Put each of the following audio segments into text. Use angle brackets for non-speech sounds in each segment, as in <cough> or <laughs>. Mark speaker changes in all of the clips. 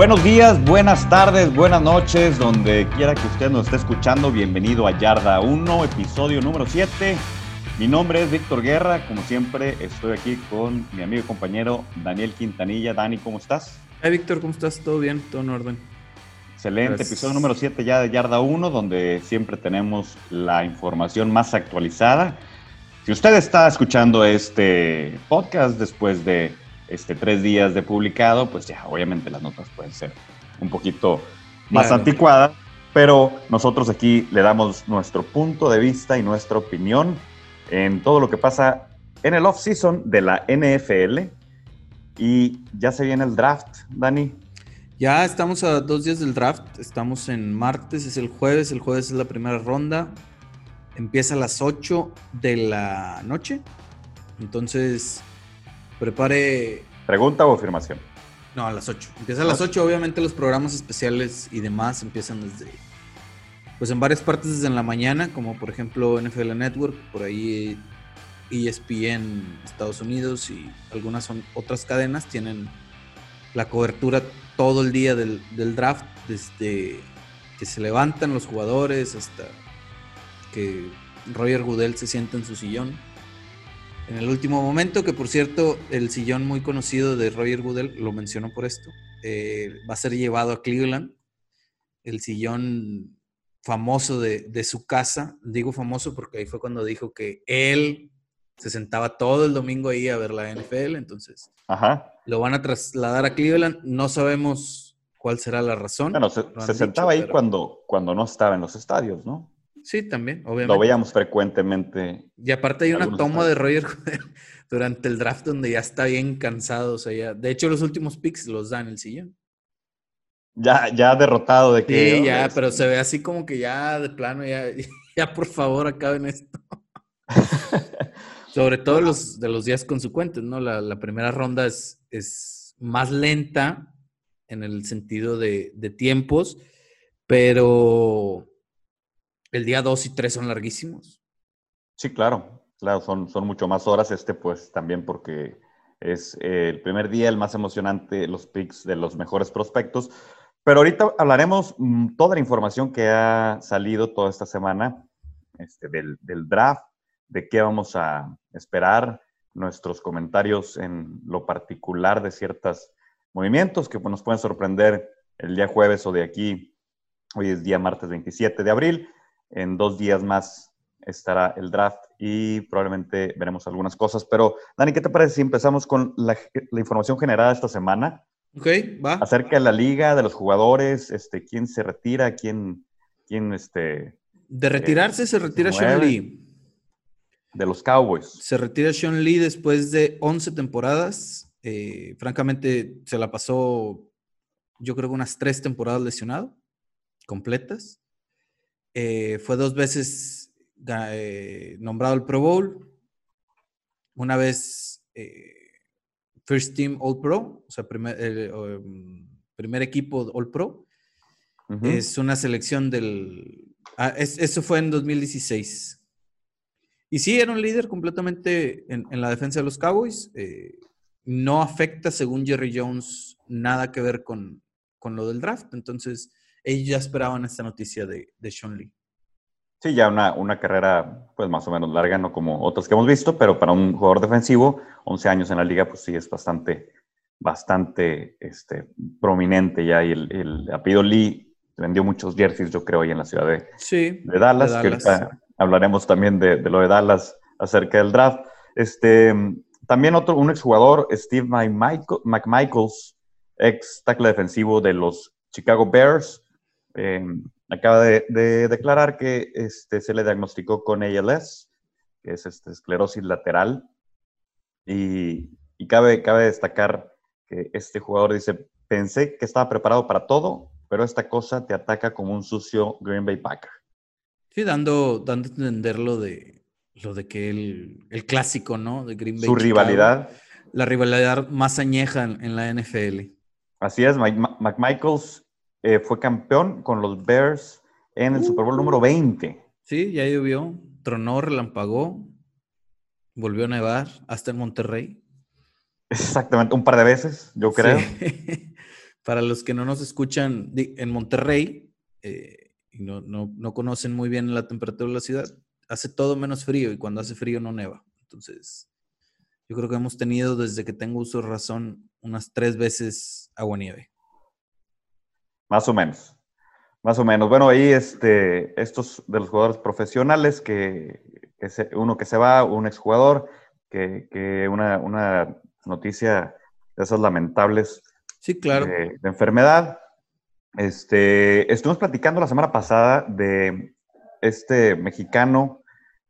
Speaker 1: Buenos días, buenas tardes, buenas noches, donde quiera que usted nos esté escuchando, bienvenido a Yarda 1, episodio número 7. Mi nombre es Víctor Guerra, como siempre estoy aquí con mi amigo y compañero Daniel Quintanilla. Dani, ¿cómo estás?
Speaker 2: Hey Víctor, ¿cómo estás? ¿Todo bien? ¿Todo en orden?
Speaker 1: Excelente, episodio número 7 ya de Yarda 1, donde siempre tenemos la información más actualizada. Si usted está escuchando este podcast después de este, tres días de publicado, pues ya, obviamente las notas pueden ser un poquito más anticuadas, pero nosotros aquí le damos nuestro punto de vista y nuestra opinión en todo lo que pasa en el off-season de la NFL. Y ya se viene el draft, Dani.
Speaker 2: Ya estamos a dos días del draft, estamos en martes, es el jueves, el jueves es la primera ronda, empieza a las 8 de la noche, entonces prepare...
Speaker 1: ¿Pregunta o afirmación?
Speaker 2: No, a las 8. Empieza a las 8, obviamente los programas especiales y demás empiezan desde, pues en varias partes desde en la mañana, como por ejemplo NFL Network, por ahí ESPN Estados Unidos y algunas son otras cadenas tienen la cobertura todo el día del, del draft, desde que se levantan los jugadores hasta que Roger Goodell se sienta en su sillón en el último momento, que por cierto, el sillón muy conocido de Roger Goodell, lo mencionó por esto, eh, va a ser llevado a Cleveland. El sillón famoso de, su casa, digo famoso porque ahí fue cuando dijo que él se sentaba todo el domingo ahí a ver la NFL, entonces lo van a trasladar a Cleveland, no sabemos cuál será la razón.
Speaker 1: Bueno, se, sentaba ahí cuando, cuando no estaba en los estadios, ¿no?
Speaker 2: Sí, también, obviamente.
Speaker 1: Lo veíamos frecuentemente.
Speaker 2: Y aparte hay una toma de Roger <laughs> durante el draft donde ya está bien cansado. O sea, ya, de hecho, los últimos picks los dan el sillón.
Speaker 1: Ya, ya derrotado de que.
Speaker 2: Sí, ya, pero se ve así como que ya de plano, ya, <laughs> ya por favor acaben esto. <laughs> Sobre todo los de los días consecuentes, ¿no? La, primera ronda es, es, más lenta en el sentido de, de tiempos, pero el día 2 y 3 son larguísimos.
Speaker 1: Sí, claro, claro, son, son mucho más horas. Este, pues también porque es eh, el primer día, el más emocionante, los picks de los mejores prospectos. Pero ahorita hablaremos mm, toda la información que ha salido toda esta semana este, del, del draft, de qué vamos a esperar, nuestros comentarios en lo particular de ciertos movimientos que pues, nos pueden sorprender el día jueves o de aquí. Hoy es día martes 27 de abril. En dos días más estará el draft y probablemente veremos algunas cosas. Pero, Dani, ¿qué te parece si empezamos con la, información generada esta semana?
Speaker 2: Ok, va.
Speaker 1: Acerca de la liga, de los jugadores, este, quién se retira, quién, quién este...
Speaker 2: De retirarse se retira Sean Lee.
Speaker 1: De los Cowboys.
Speaker 2: Se retira Sean Lee después de 11 temporadas. Eh, francamente, se la pasó, yo creo que unas tres temporadas lesionado, completas. Eh, fue dos veces eh, nombrado el Pro Bowl, una vez eh, First Team All Pro, o sea, primer, um, primer equipo All Pro. Es una selección del... Ah, eso fue en 2016. Y sí, era un líder completamente en, la defensa de los Cowboys. no afecta, según Jerry Jones, nada que ver con, con lo del draft. Entonces, ellos ya esperaban esta noticia de, de Sean Lee.
Speaker 1: Sí, ya una, una, carrera pues más o menos larga, no como otras que hemos visto, pero para un jugador defensivo, 11 años en la liga, pues sí es bastante, bastante este, prominente ya. Y el, el apellido Lee vendió muchos jerseys, yo creo, ahí en la ciudad de,
Speaker 2: sí,
Speaker 1: de Dallas, que ahorita hablaremos también de, de, lo de Dallas acerca del draft. Este, también otro, un exjugador, Steve McMichaels, ex tackle defensivo de los Chicago Bears, Em, acaba de, declarar que este, se le diagnosticó con ALS, que es este, esclerosis lateral, y, cabe, cabe destacar que este jugador dice, pensé que estaba preparado para todo, pero esta cosa te ataca como un sucio Green Bay Packer.
Speaker 2: Sí, dando, dando a entender lo de, lo de que el, clásico, ¿no? De Green Bay.
Speaker 1: Su rivalidad.
Speaker 2: La rivalidad más añeja en, la NFL.
Speaker 1: Así es, McMichaels eh, fue campeón con los Bears en el Super Bowl número 20.
Speaker 2: Sí, ya llovió, tronó, relampagó, volvió a nevar hasta en Monterrey.
Speaker 1: Exactamente, un par de veces, yo creo. <laughs>
Speaker 2: Para los que no nos escuchan en Monterrey eh, y no, no, conocen muy bien la temperatura de la ciudad, hace todo menos frío y cuando hace frío no neva. Entonces, yo creo que hemos tenido desde que tengo uso de razón unas tres veces agua nieve.
Speaker 1: Más o menos. Más o menos. Bueno, ahí este, estos de los jugadores profesionales, que, uno que se va, un exjugador, que, que una, una noticia de esas lamentables
Speaker 2: sí, claro.
Speaker 1: de, enfermedad. Este, estuvimos platicando la semana pasada de este mexicano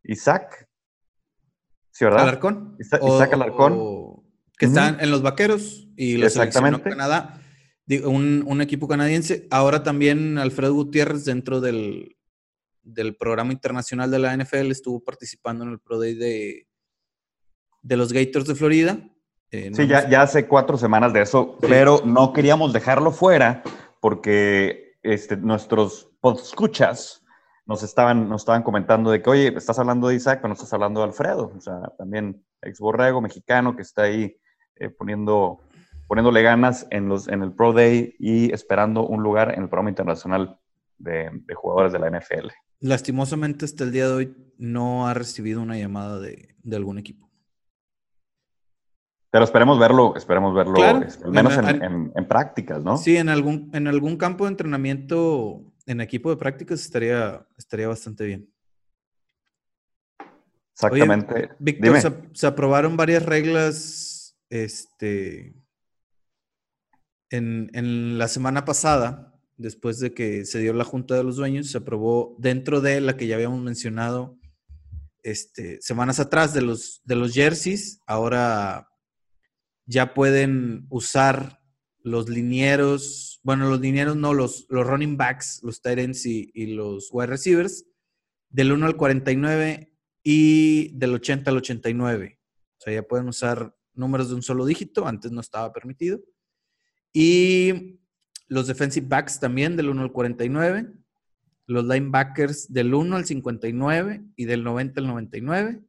Speaker 1: Isaac.
Speaker 2: ¿Sí, verdad? Alarcón.
Speaker 1: Isaac, Alarcón.
Speaker 2: que están en los vaqueros y los Exactamente. Canadá. Un, un, equipo canadiense. Ahora también Alfredo Gutiérrez, dentro del, del programa internacional de la NFL, estuvo participando en el Pro Day de, de los Gators de Florida.
Speaker 1: Eh, sí, ya, ya, hace cuatro semanas de eso, pero no queríamos dejarlo fuera porque este, nuestros escuchas nos estaban, nos estaban comentando de que, oye, estás hablando de Isaac, pero no estás hablando de Alfredo. O sea, también ex borrego mexicano que está ahí eh, poniendo, poniéndole ganas en, los, en el Pro Day y esperando un lugar en el programa internacional de, de jugadores de la NFL.
Speaker 2: Lastimosamente, hasta el día de hoy no ha recibido una llamada de, de algún equipo.
Speaker 1: Pero esperemos verlo, esperemos verlo, este, al menos en, prácticas, ¿no?
Speaker 2: Sí, en algún, en algún campo de entrenamiento, en equipo de prácticas, estaría, estaría bastante bien.
Speaker 1: Exactamente.
Speaker 2: Víctor, se, aprobaron varias reglas este, en, la semana pasada, después de que se dio la Junta de los Dueños, se aprobó dentro de la que ya habíamos mencionado este, semanas atrás de los, de los jerseys. Ahora ya pueden usar los linieros, bueno, los linieros no, los, los running backs, los tight ends y, los wide receivers, del 1 al 49 y del 80 al 89. O sea, ya pueden usar números de un solo dígito, antes no estaba permitido. Y los defensive backs también del 1 al 49, los linebackers del 1 al 59 y del 90 al 99.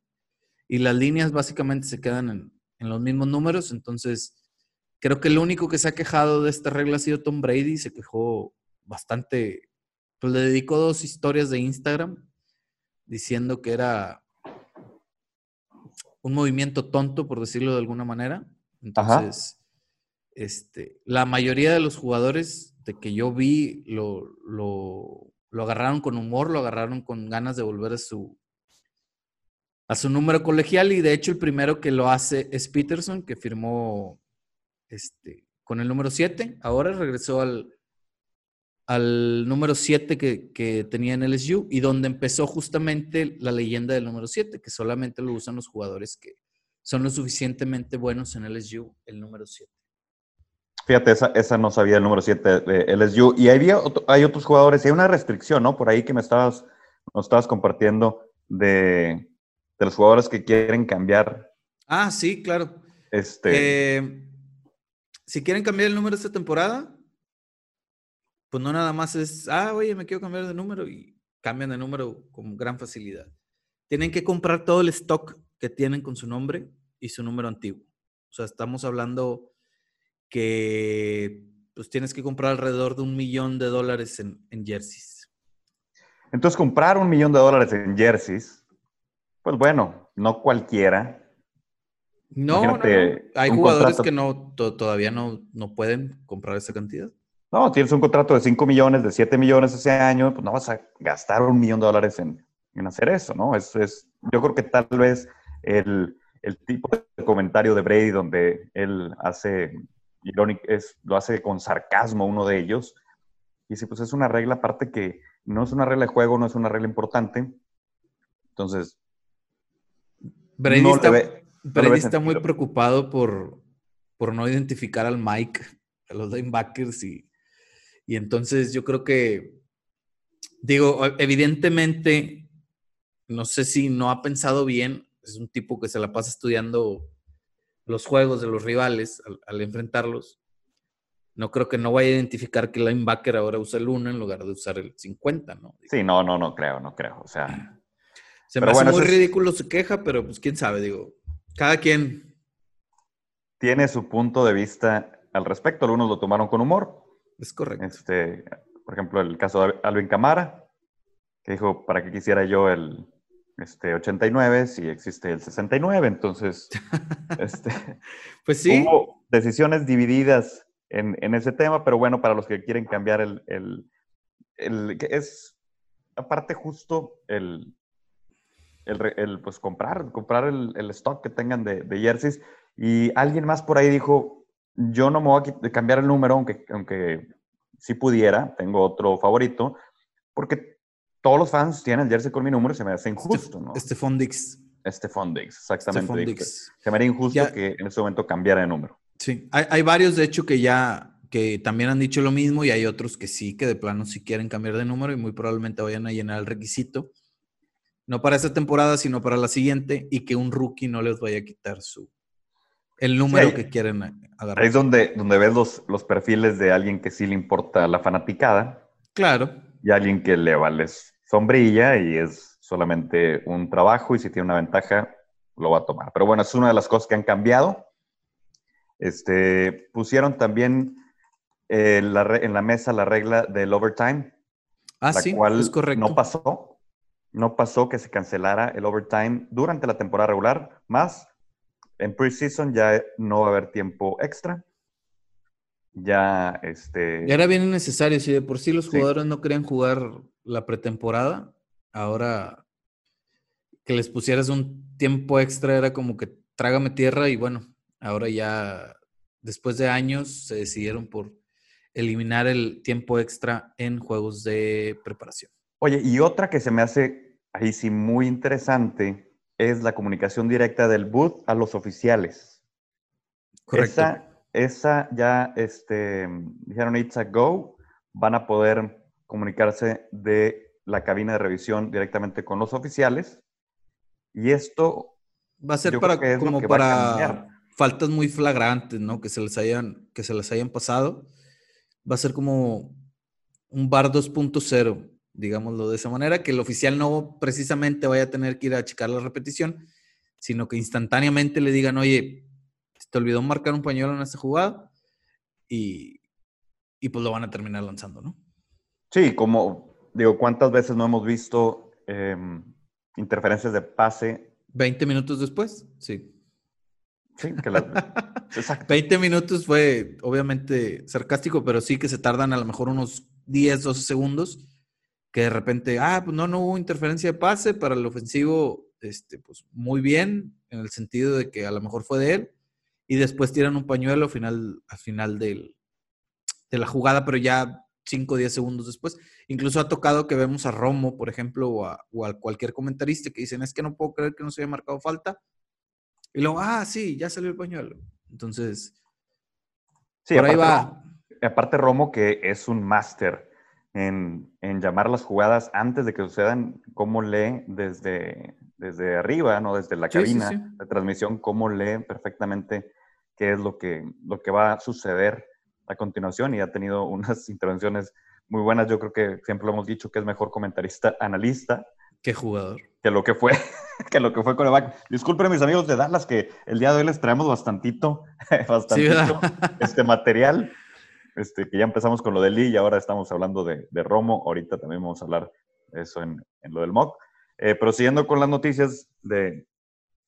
Speaker 2: Y las líneas básicamente se quedan en, en los mismos números. Entonces, creo que el único que se ha quejado de esta regla ha sido Tom Brady. Se quejó bastante. Pues le dedicó dos historias de Instagram diciendo que era un movimiento tonto, por decirlo de alguna manera. Entonces, este, la mayoría de los jugadores de que yo vi lo, agarraron con humor, lo agarraron con ganas de volver a su, a su número colegial y de hecho el primero que lo hace es Peterson, que firmó este, con el número 7. Ahora regresó al, número 7 que, tenía en LSU y donde empezó justamente la leyenda del número 7, que solamente lo usan los jugadores que son lo suficientemente buenos en LSU, el número 7.
Speaker 1: Fíjate, esa, esa, no sabía el número 7 de LSU. Y había, hay otros jugadores, y hay una restricción, ¿no? Por ahí que me estabas, nos estabas compartiendo de, de los jugadores que quieren cambiar.
Speaker 2: Ah, sí, claro. Este. Eh, si quieren cambiar el número esta temporada, pues no nada más es, ah, oye, me quiero cambiar de número y cambian de número con gran facilidad. Tienen que comprar todo el stock que tienen con su nombre y su número antiguo. O sea, estamos hablando que pues tienes que comprar alrededor de un millón de dólares en, en jerseys.
Speaker 1: Entonces, comprar un millón de dólares en jerseys pues bueno, no cualquiera.
Speaker 2: No, hay jugadores que no todavía no, no pueden comprar esa cantidad.
Speaker 1: No, tienes un contrato de 5 millones, de 7 millones ese año, pues no vas a gastar un millón de dólares en, hacer eso, ¿no? Es, es, yo creo que tal vez el, tipo de comentario de Brady donde él hace, irónico, es, lo hace con sarcasmo uno de ellos, y dice, pues es una regla aparte que no es una regla de juego, no es una regla importante, entonces
Speaker 2: Brady está, muy preocupado por, por no identificar al Mike, a los linebackers, y, y entonces yo creo que, digo, evidentemente, no sé si no ha pensado bien, es un tipo que se la pasa estudiando los juegos de los rivales al, enfrentarlos. No creo que no vaya a identificar que el linebacker ahora usa el 1 en lugar de usar el 50, ¿no?
Speaker 1: Sí, no, no, no creo, no creo. O sea. <clears throat>
Speaker 2: Se me hace muy ridículo su queja, pero pues quién sabe, digo, cada quien.
Speaker 1: Tiene su punto de vista al respecto. Algunos lo tomaron con humor.
Speaker 2: Es correcto.
Speaker 1: Este, por ejemplo, el caso de Alvin Camara, que dijo, ¿para qué quisiera yo el este, 89 si existe el 69? Entonces, <laughs> este,
Speaker 2: pues sí.
Speaker 1: Hubo decisiones divididas en, en, ese tema, pero bueno, para los que quieren cambiar el, el, el es aparte justo el, el, pues comprar, comprar el, el, stock que tengan de, de jerseys. Y alguien más por ahí dijo, yo no me voy a cambiar el número, aunque, aunque sí pudiera, tengo otro favorito, porque todos los fans tienen el jersey con mi número y se me hace injusto, ¿no?
Speaker 2: Stephon Dix.
Speaker 1: Stephon Dix, exactamente. Dix. Se me haría injusto que en ese momento cambiara de número.
Speaker 2: Sí, hay, hay, varios de hecho que ya, que también han dicho lo mismo y hay otros que sí, que de plano sí quieren cambiar de número y muy probablemente vayan a llenar el requisito. No para esta temporada, sino para la siguiente y que un rookie no les vaya a quitar su, el número que quieren agarrar.
Speaker 1: Ahí es donde, donde ves los, los perfiles de alguien que sí le importa la fanaticada.
Speaker 2: Claro.
Speaker 1: Y alguien que le vale sombrilla y es solamente un trabajo y si tiene una ventaja lo va a tomar. Pero bueno, es una de las cosas que han cambiado. Este, pusieron también eh, en la mesa la regla del overtime.
Speaker 2: Ah, la sí, cual es correcto.
Speaker 1: No pasó. No pasó que se cancelara el overtime durante la temporada regular, más en preseason ya no va a haber tiempo extra. Ya, este...
Speaker 2: Ya era bien necesario. Si de por sí los jugadores no querían jugar la pretemporada, ahora que les pusieras un tiempo extra era como que trágame tierra y bueno, ahora ya después de años se decidieron por eliminar el tiempo extra en juegos de preparación.
Speaker 1: Oye, y otra que se me hace ahí sí muy interesante es la comunicación directa del boot a los oficiales.
Speaker 2: Correcto.
Speaker 1: Esa, esa ya, este, dijeron It's a Go, van a poder comunicarse de la cabina de revisión directamente con los oficiales. Y esto
Speaker 2: va a ser para como para faltas muy flagrantes, ¿no? Que se les hayan que se les hayan pasado. Va a ser como un bar 2.0 digámoslo de esa manera, que el oficial no precisamente vaya a tener que ir a checar la repetición, sino que instantáneamente le digan, oye, te olvidó marcar un pañuelo en esta jugada y, pues lo van a terminar lanzando, ¿no?
Speaker 1: Sí, como digo, ¿cuántas veces no hemos visto em, interferencias de pase?
Speaker 2: 20 minutos después, sí.
Speaker 1: Sí, que <laughs>
Speaker 2: Exacto. 20 minutos fue obviamente sarcástico, pero sí que se tardan a lo mejor unos 10, 12 segundos que de repente, ah, pues no, no hubo interferencia de pase para el ofensivo, este, pues muy bien, en el sentido de que a lo mejor fue de él, y después tiran un pañuelo al final, al final del, de la jugada, pero ya 5 o 10 segundos después. Incluso ha tocado que vemos a Romo, por ejemplo, o a, cualquier comentarista que dicen, es que no puedo creer que no se haya marcado falta. Y luego, ah, sí, ya salió el pañuelo. Entonces,
Speaker 1: sí, por ahí va. Aparte, Romo, que es un máster en, llamar las jugadas antes de que sucedan, cómo lee desde, desde arriba, ¿no? Desde la cabina de transmisión, cómo lee perfectamente qué es lo que, lo que va a suceder a continuación y ha tenido unas <laughs> intervenciones muy buenas. Yo creo que siempre lo hemos dicho que es mejor comentarista, analista.
Speaker 2: Qué jugador.
Speaker 1: Que lo que fue, <laughs> que lo que fue back Disculpen mis amigos de Dallas que el día de hoy les traemos bastantito, <laughs> bastantito este material. Este, que ya empezamos con lo de Lee y ahora estamos hablando de, Romo. Ahorita también vamos a hablar de eso en, lo del MOC. Eh, pero siguiendo con las noticias de,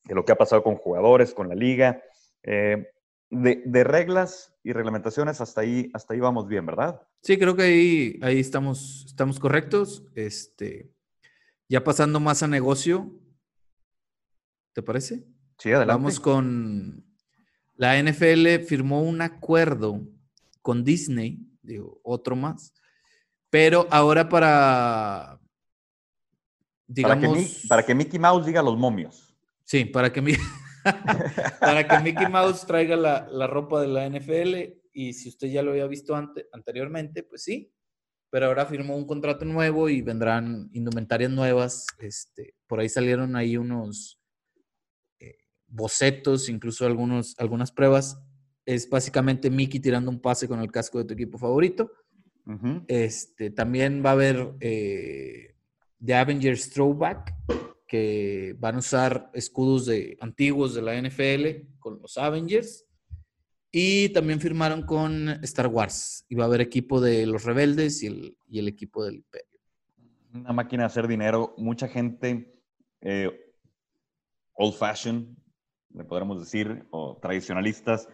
Speaker 1: lo que ha pasado con jugadores, con la liga, eh, de, reglas y reglamentaciones, hasta ahí, hasta ahí vamos bien, ¿verdad?
Speaker 2: Sí, creo que ahí, ahí estamos, estamos correctos. Este, ya pasando más a negocio, ¿te parece?
Speaker 1: Sí, adelante.
Speaker 2: Vamos con la NFL firmó un acuerdo con Disney, digo, otro más. Pero ahora para,
Speaker 1: digamos... Para que, Mickey Mouse diga los momios.
Speaker 2: Sí, para que, <laughs> <laughs> para que Mickey Mouse traiga la, ropa de la NFL y si usted ya lo había visto anteriormente, pues sí, pero ahora firmó un contrato nuevo y vendrán indumentarias nuevas. Este, por ahí salieron ahí unos eh, bocetos, incluso algunos, algunas pruebas es básicamente Mickey tirando un pase con el casco de tu equipo favorito. este, también va a haber eh, The Avengers Throwback, que van a usar escudos de, antiguos de la NFL con los Avengers. Y también firmaron con Star Wars. Y va a haber equipo de los rebeldes y el, equipo del Imperio.
Speaker 1: Una máquina de hacer dinero. Mucha gente eh, old fashion, le podríamos decir, o tradicionalistas,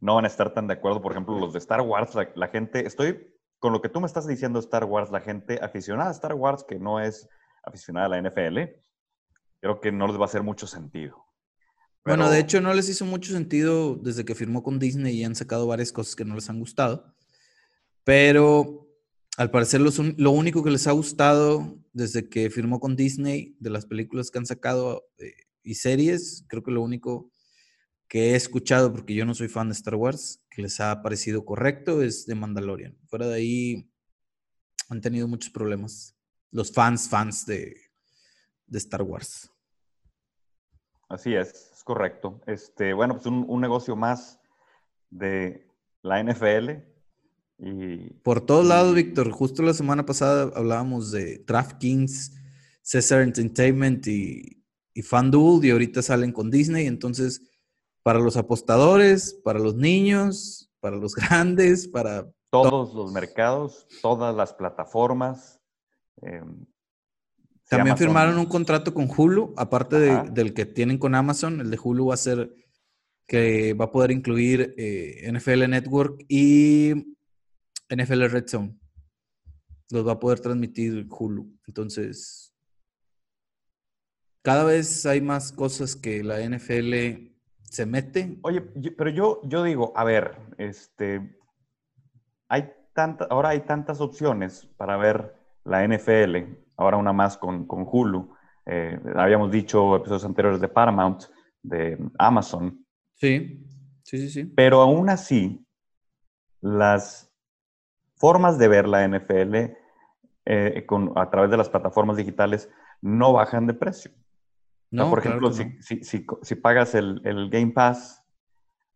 Speaker 1: no van a estar tan de acuerdo. Por ejemplo, los de Star Wars, la, gente, estoy con lo que tú me estás diciendo, Star Wars, la gente aficionada a Star Wars, que no es aficionada a la NFL, creo que no les va a hacer mucho sentido.
Speaker 2: Bueno, de hecho no les hizo mucho sentido desde que firmó con Disney y han sacado varias cosas que no les han gustado. Pero al parecer lo único que les ha gustado desde que firmó con Disney de las películas que han sacado eh, y series, creo que lo único que he escuchado, porque yo no soy fan de Star Wars, que les ha parecido correcto es de Mandalorian. Fuera de ahí han tenido muchos problemas. Los fans, fans de, de Star Wars.
Speaker 1: Así es, es correcto. Este, bueno, pues un, negocio más de la NFL. Y,
Speaker 2: Por todos lados, Víctor. Justo la semana pasada hablábamos de DraftKings, Cesar Entertainment y, y FanDuel, y ahorita salen con Disney. Entonces, para los apostadores, para los niños, para los <laughs> grandes, para
Speaker 1: todos los mercados, todas las plataformas.
Speaker 2: Em, también firmaron un contrato con Hulu, aparte del que tienen con Amazon. El de Hulu va a ser que va a poder incluir eh, NFL Network y NFL Red Zone. Los va a poder transmitir Hulu. Entonces, cada vez hay más cosas que la NFL se mete.
Speaker 1: Oye, pero yo, yo digo, a ver, este, hay tanta, ahora hay tantas opciones para ver la NFL ahora una más con, con Hulu. Eh, habíamos dicho episodios anteriores de Paramount, de Amazon.
Speaker 2: Sí, sí, sí, sí.
Speaker 1: Pero aún así, las formas de ver la NFL eh, con, a través de las plataformas digitales no bajan de precio. No, por ejemplo, si, si, si, pagas el, el, Game Pass,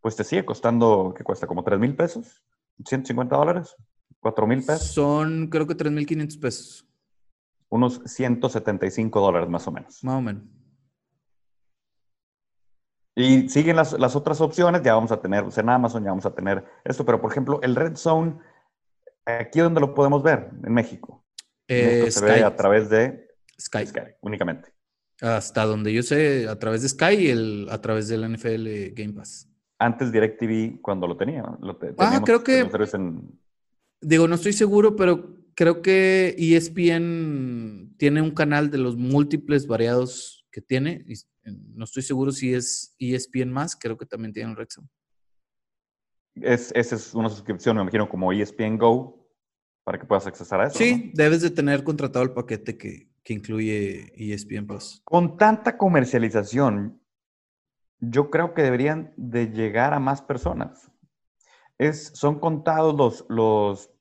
Speaker 1: pues te sigue costando, ¿qué cuesta? ¿Como 3 mil pesos? ¿150 dólares? ¿4 mil pesos?
Speaker 2: Son, creo que 3 mil 500 pesos
Speaker 1: unos 175 dólares más o menos.
Speaker 2: Más o menos.
Speaker 1: Y siguen las, otras opciones, ya vamos a tener, pues, en Amazon ya vamos a tener esto, pero por ejemplo, el Red Zone, ¿aquí dónde lo podemos ver? En México.
Speaker 2: Eh,
Speaker 1: se ve a través de
Speaker 2: Sky.
Speaker 1: únicamente.
Speaker 2: Hasta donde yo sé, a través de Sky y el, a través del NFL Game Pass.
Speaker 1: Antes DirecTV, cuando lo tenía. Lo
Speaker 2: ah, creo que... Digo, no estoy seguro, pero creo que ESPN tiene un canal de los múltiples variados que tiene. No estoy seguro si es ESPN más, creo que también tiene un Red
Speaker 1: Es, esa es una suscripción, me imagino, como ESPN Go, para que puedas accesar a eso.
Speaker 2: Sí, debes de tener contratado el paquete que, que incluye ESPN Plus.
Speaker 1: Con tanta comercialización, yo creo que deberían de llegar a más personas. Es, son contados los, los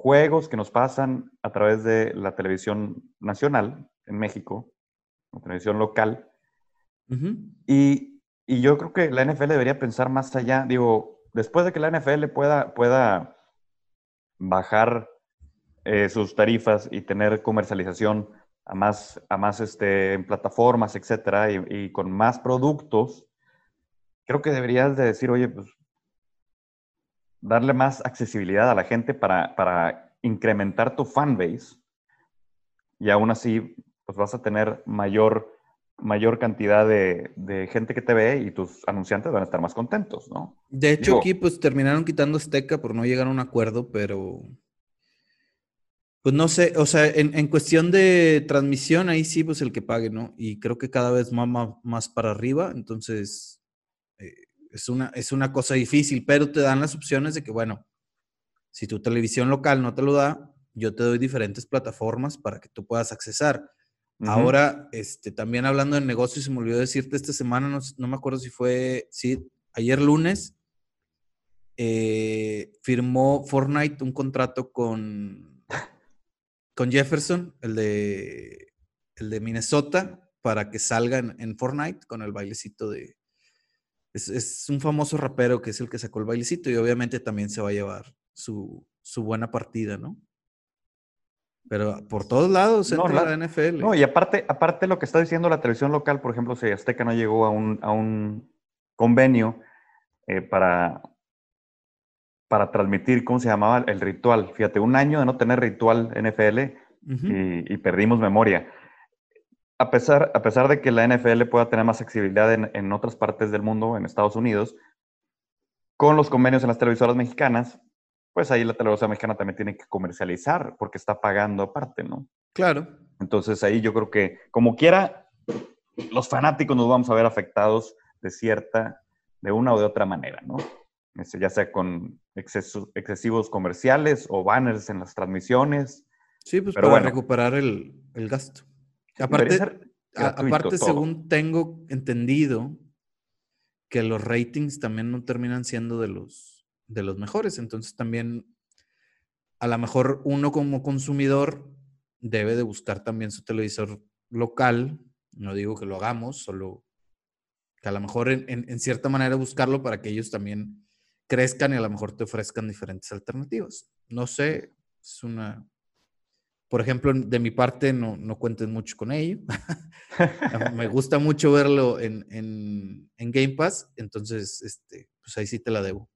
Speaker 1: juegos que nos pasan a través de la televisión nacional en México, la televisión local. y, y, yo creo que la NFL debería pensar más allá. Digo, después de que la NFL pueda, pueda bajar eh, sus tarifas y tener comercialización a más, a más este, en plataformas, etcétera, y, y, con más productos, creo que deberías de decir, oye, pues darle más accesibilidad a la gente para, para incrementar tu fanbase y aún así pues vas a tener mayor, mayor cantidad de, de, gente que te ve y tus anunciantes van a estar más contentos, ¿no?
Speaker 2: De hecho, aquí pues terminaron quitando Azteca por no llegar a un acuerdo, pero pues no sé, o sea, en, en, cuestión de transmisión, ahí sí, pues el que pague, ¿no? Y creo que cada vez más, más para arriba, entonces eh, es una, es una cosa difícil, pero te dan las opciones de que, bueno, si tu televisión local no te lo da, yo te doy diferentes plataformas para que tú puedas accesar. Ahora, este, también hablando de negocios, se me olvidó decirte esta semana, no, me acuerdo si fue, sí, ayer lunes, eh, firmó Fortnite un contrato con, con Jefferson, el de, el de Minnesota, para que salgan en Fortnite con el bailecito de, es, un famoso rapero que es el que sacó el bailecito y obviamente también se va a llevar su, buena partida, ¿no? Pero por todos lados entra no, la, NFL.
Speaker 1: No, y aparte, aparte lo que está diciendo la televisión local, por ejemplo, si Azteca no llegó a un, convenio, eh, para, para transmitir, ¿cómo se llamaba? El ritual. Fíjate, un año de no tener ritual NFL y, perdimos memoria. A pesar, a pesar de que la NFL pueda tener más accesibilidad en, en otras partes del mundo, en Estados Unidos, con los convenios en las televisoras mexicanas, pues ahí la televisora mexicana también tiene que comercializar porque está pagando aparte, ¿no?
Speaker 2: Claro.
Speaker 1: Entonces ahí yo creo que, como quiera, los fanáticos nos vamos a ver afectados de cierta, de una o de otra manera, ¿no? Este, ya sea con excesivos comerciales o banners en las transmisiones.
Speaker 2: Sí, pues para recuperar el, gasto. Aparte, aparte según tengo entendido, que los ratings también no terminan siendo de los, de los mejores. Entonces también, a lo mejor uno como consumidor debe de buscar también su televisor local. No digo que lo hagamos, solo que a lo mejor en, cierta manera buscarlo para que ellos también crezcan y a lo mejor te ofrezcan diferentes alternativas. No sé, es una... Por ejemplo, de mi parte, no, no cuenten mucho con ello. <laughs> <laughs> Me gusta mucho verlo en, en, en, Game Pass, entonces, este, pues ahí sí te la debo.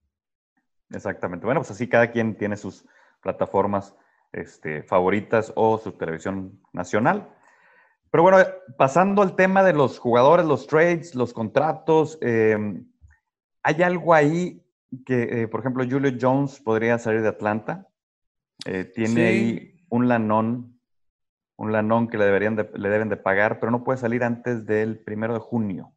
Speaker 1: Exactamente. Bueno, pues así cada quien tiene sus plataformas este, favoritas o su televisión nacional. Pero bueno, pasando al tema de los jugadores, los trades, los contratos, em, ¿hay algo ahí que, eh, por ejemplo, Julio Jones podría salir de Atlanta? Eh, tiene ahí un lanón, un lanón que le, deberían le deben de pagar, pero no puede salir antes del primero de junio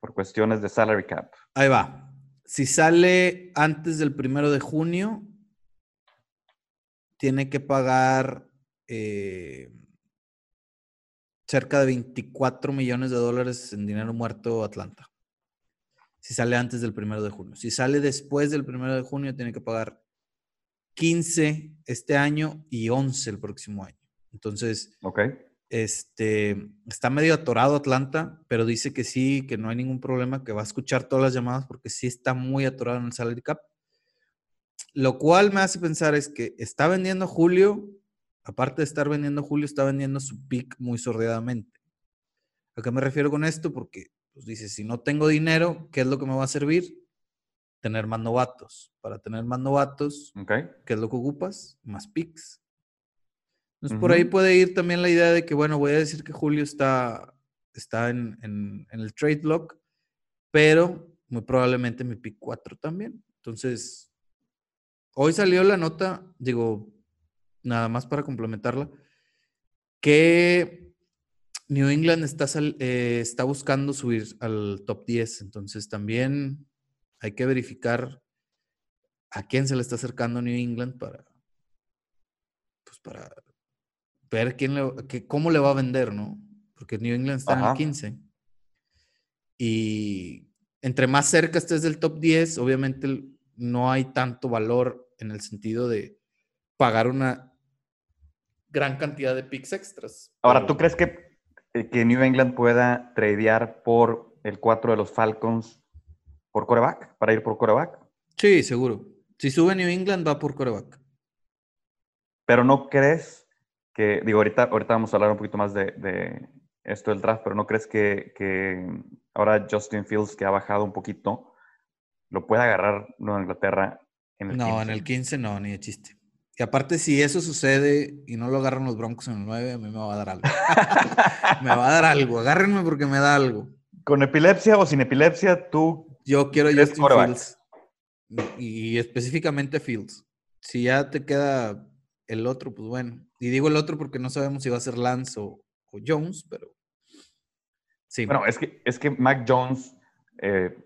Speaker 1: por cuestiones de salary cap.
Speaker 2: Ahí va. Si sale antes del primero de junio, tiene que pagar eh, cerca de 24 millones de dólares en dinero muerto Atlanta. Si sale antes del primero de junio. Si sale después del primero de junio, tiene que pagar 15 este año y 11 el próximo año. Entonces, este, está medio atorado Atlanta, pero dice que sí, que no hay ningún problema, que va a escuchar todas las llamadas porque sí está muy atorado en el salary cap. Lo cual me hace pensar es que está vendiendo Julio, aparte de estar vendiendo Julio, está vendiendo su pick muy sordeadamente. ¿A qué me refiero con esto? Porque pues, dice, si no tengo dinero, ¿qué es lo que me va a servir? Tener más novatos. Para tener más novatos, ¿qué es lo que ocupas? Más picks. Entonces, por ahí puede ir también la idea de que, bueno, voy a decir que Julio está, está en, en el trade block, pero muy probablemente mi pick 4 también. Entonces, Hoy salió la nota, digo, nada más para complementarla, que New England está, eh, está buscando subir al top 10. Entonces también hay que verificar a quién se le está acercando New England para, pues para ver quién le, cómo le va a vender, ¿no? Porque New England está en el 15. Y entre más cerca estés del top 10, obviamente no hay tanto valor en el sentido de pagar una gran cantidad de picks extras.
Speaker 1: Ahora, ¿tú crees que, eh, que New England pueda tradear por el 4 de los Falcons por coreback, para ir por coreback?
Speaker 2: Sí, seguro. Si sube New England, va por coreback.
Speaker 1: Pero no crees que, digo, ahorita, ahorita vamos a hablar un poquito más de, esto del draft, pero no crees que, que, ahora Justin Fields, que ha bajado un poquito, lo pueda agarrar Nueva Inglaterra
Speaker 2: no, en el 15 no, ni de chiste. Y aparte, si eso sucede y no lo agarran los Broncos en el 9, a mí me va a dar algo. <laughs> me va a dar algo. Agárrenme porque me da algo.
Speaker 1: ¿Con epilepsia o sin epilepsia, tú?
Speaker 2: Yo quiero Justin Fields. Y, específicamente Fields. Si ya te queda el otro, pues bueno. Y digo el otro porque no sabemos si va a ser Lance o, Jones, pero.
Speaker 1: Sí. Bueno, es que, es que Mac Jones eh,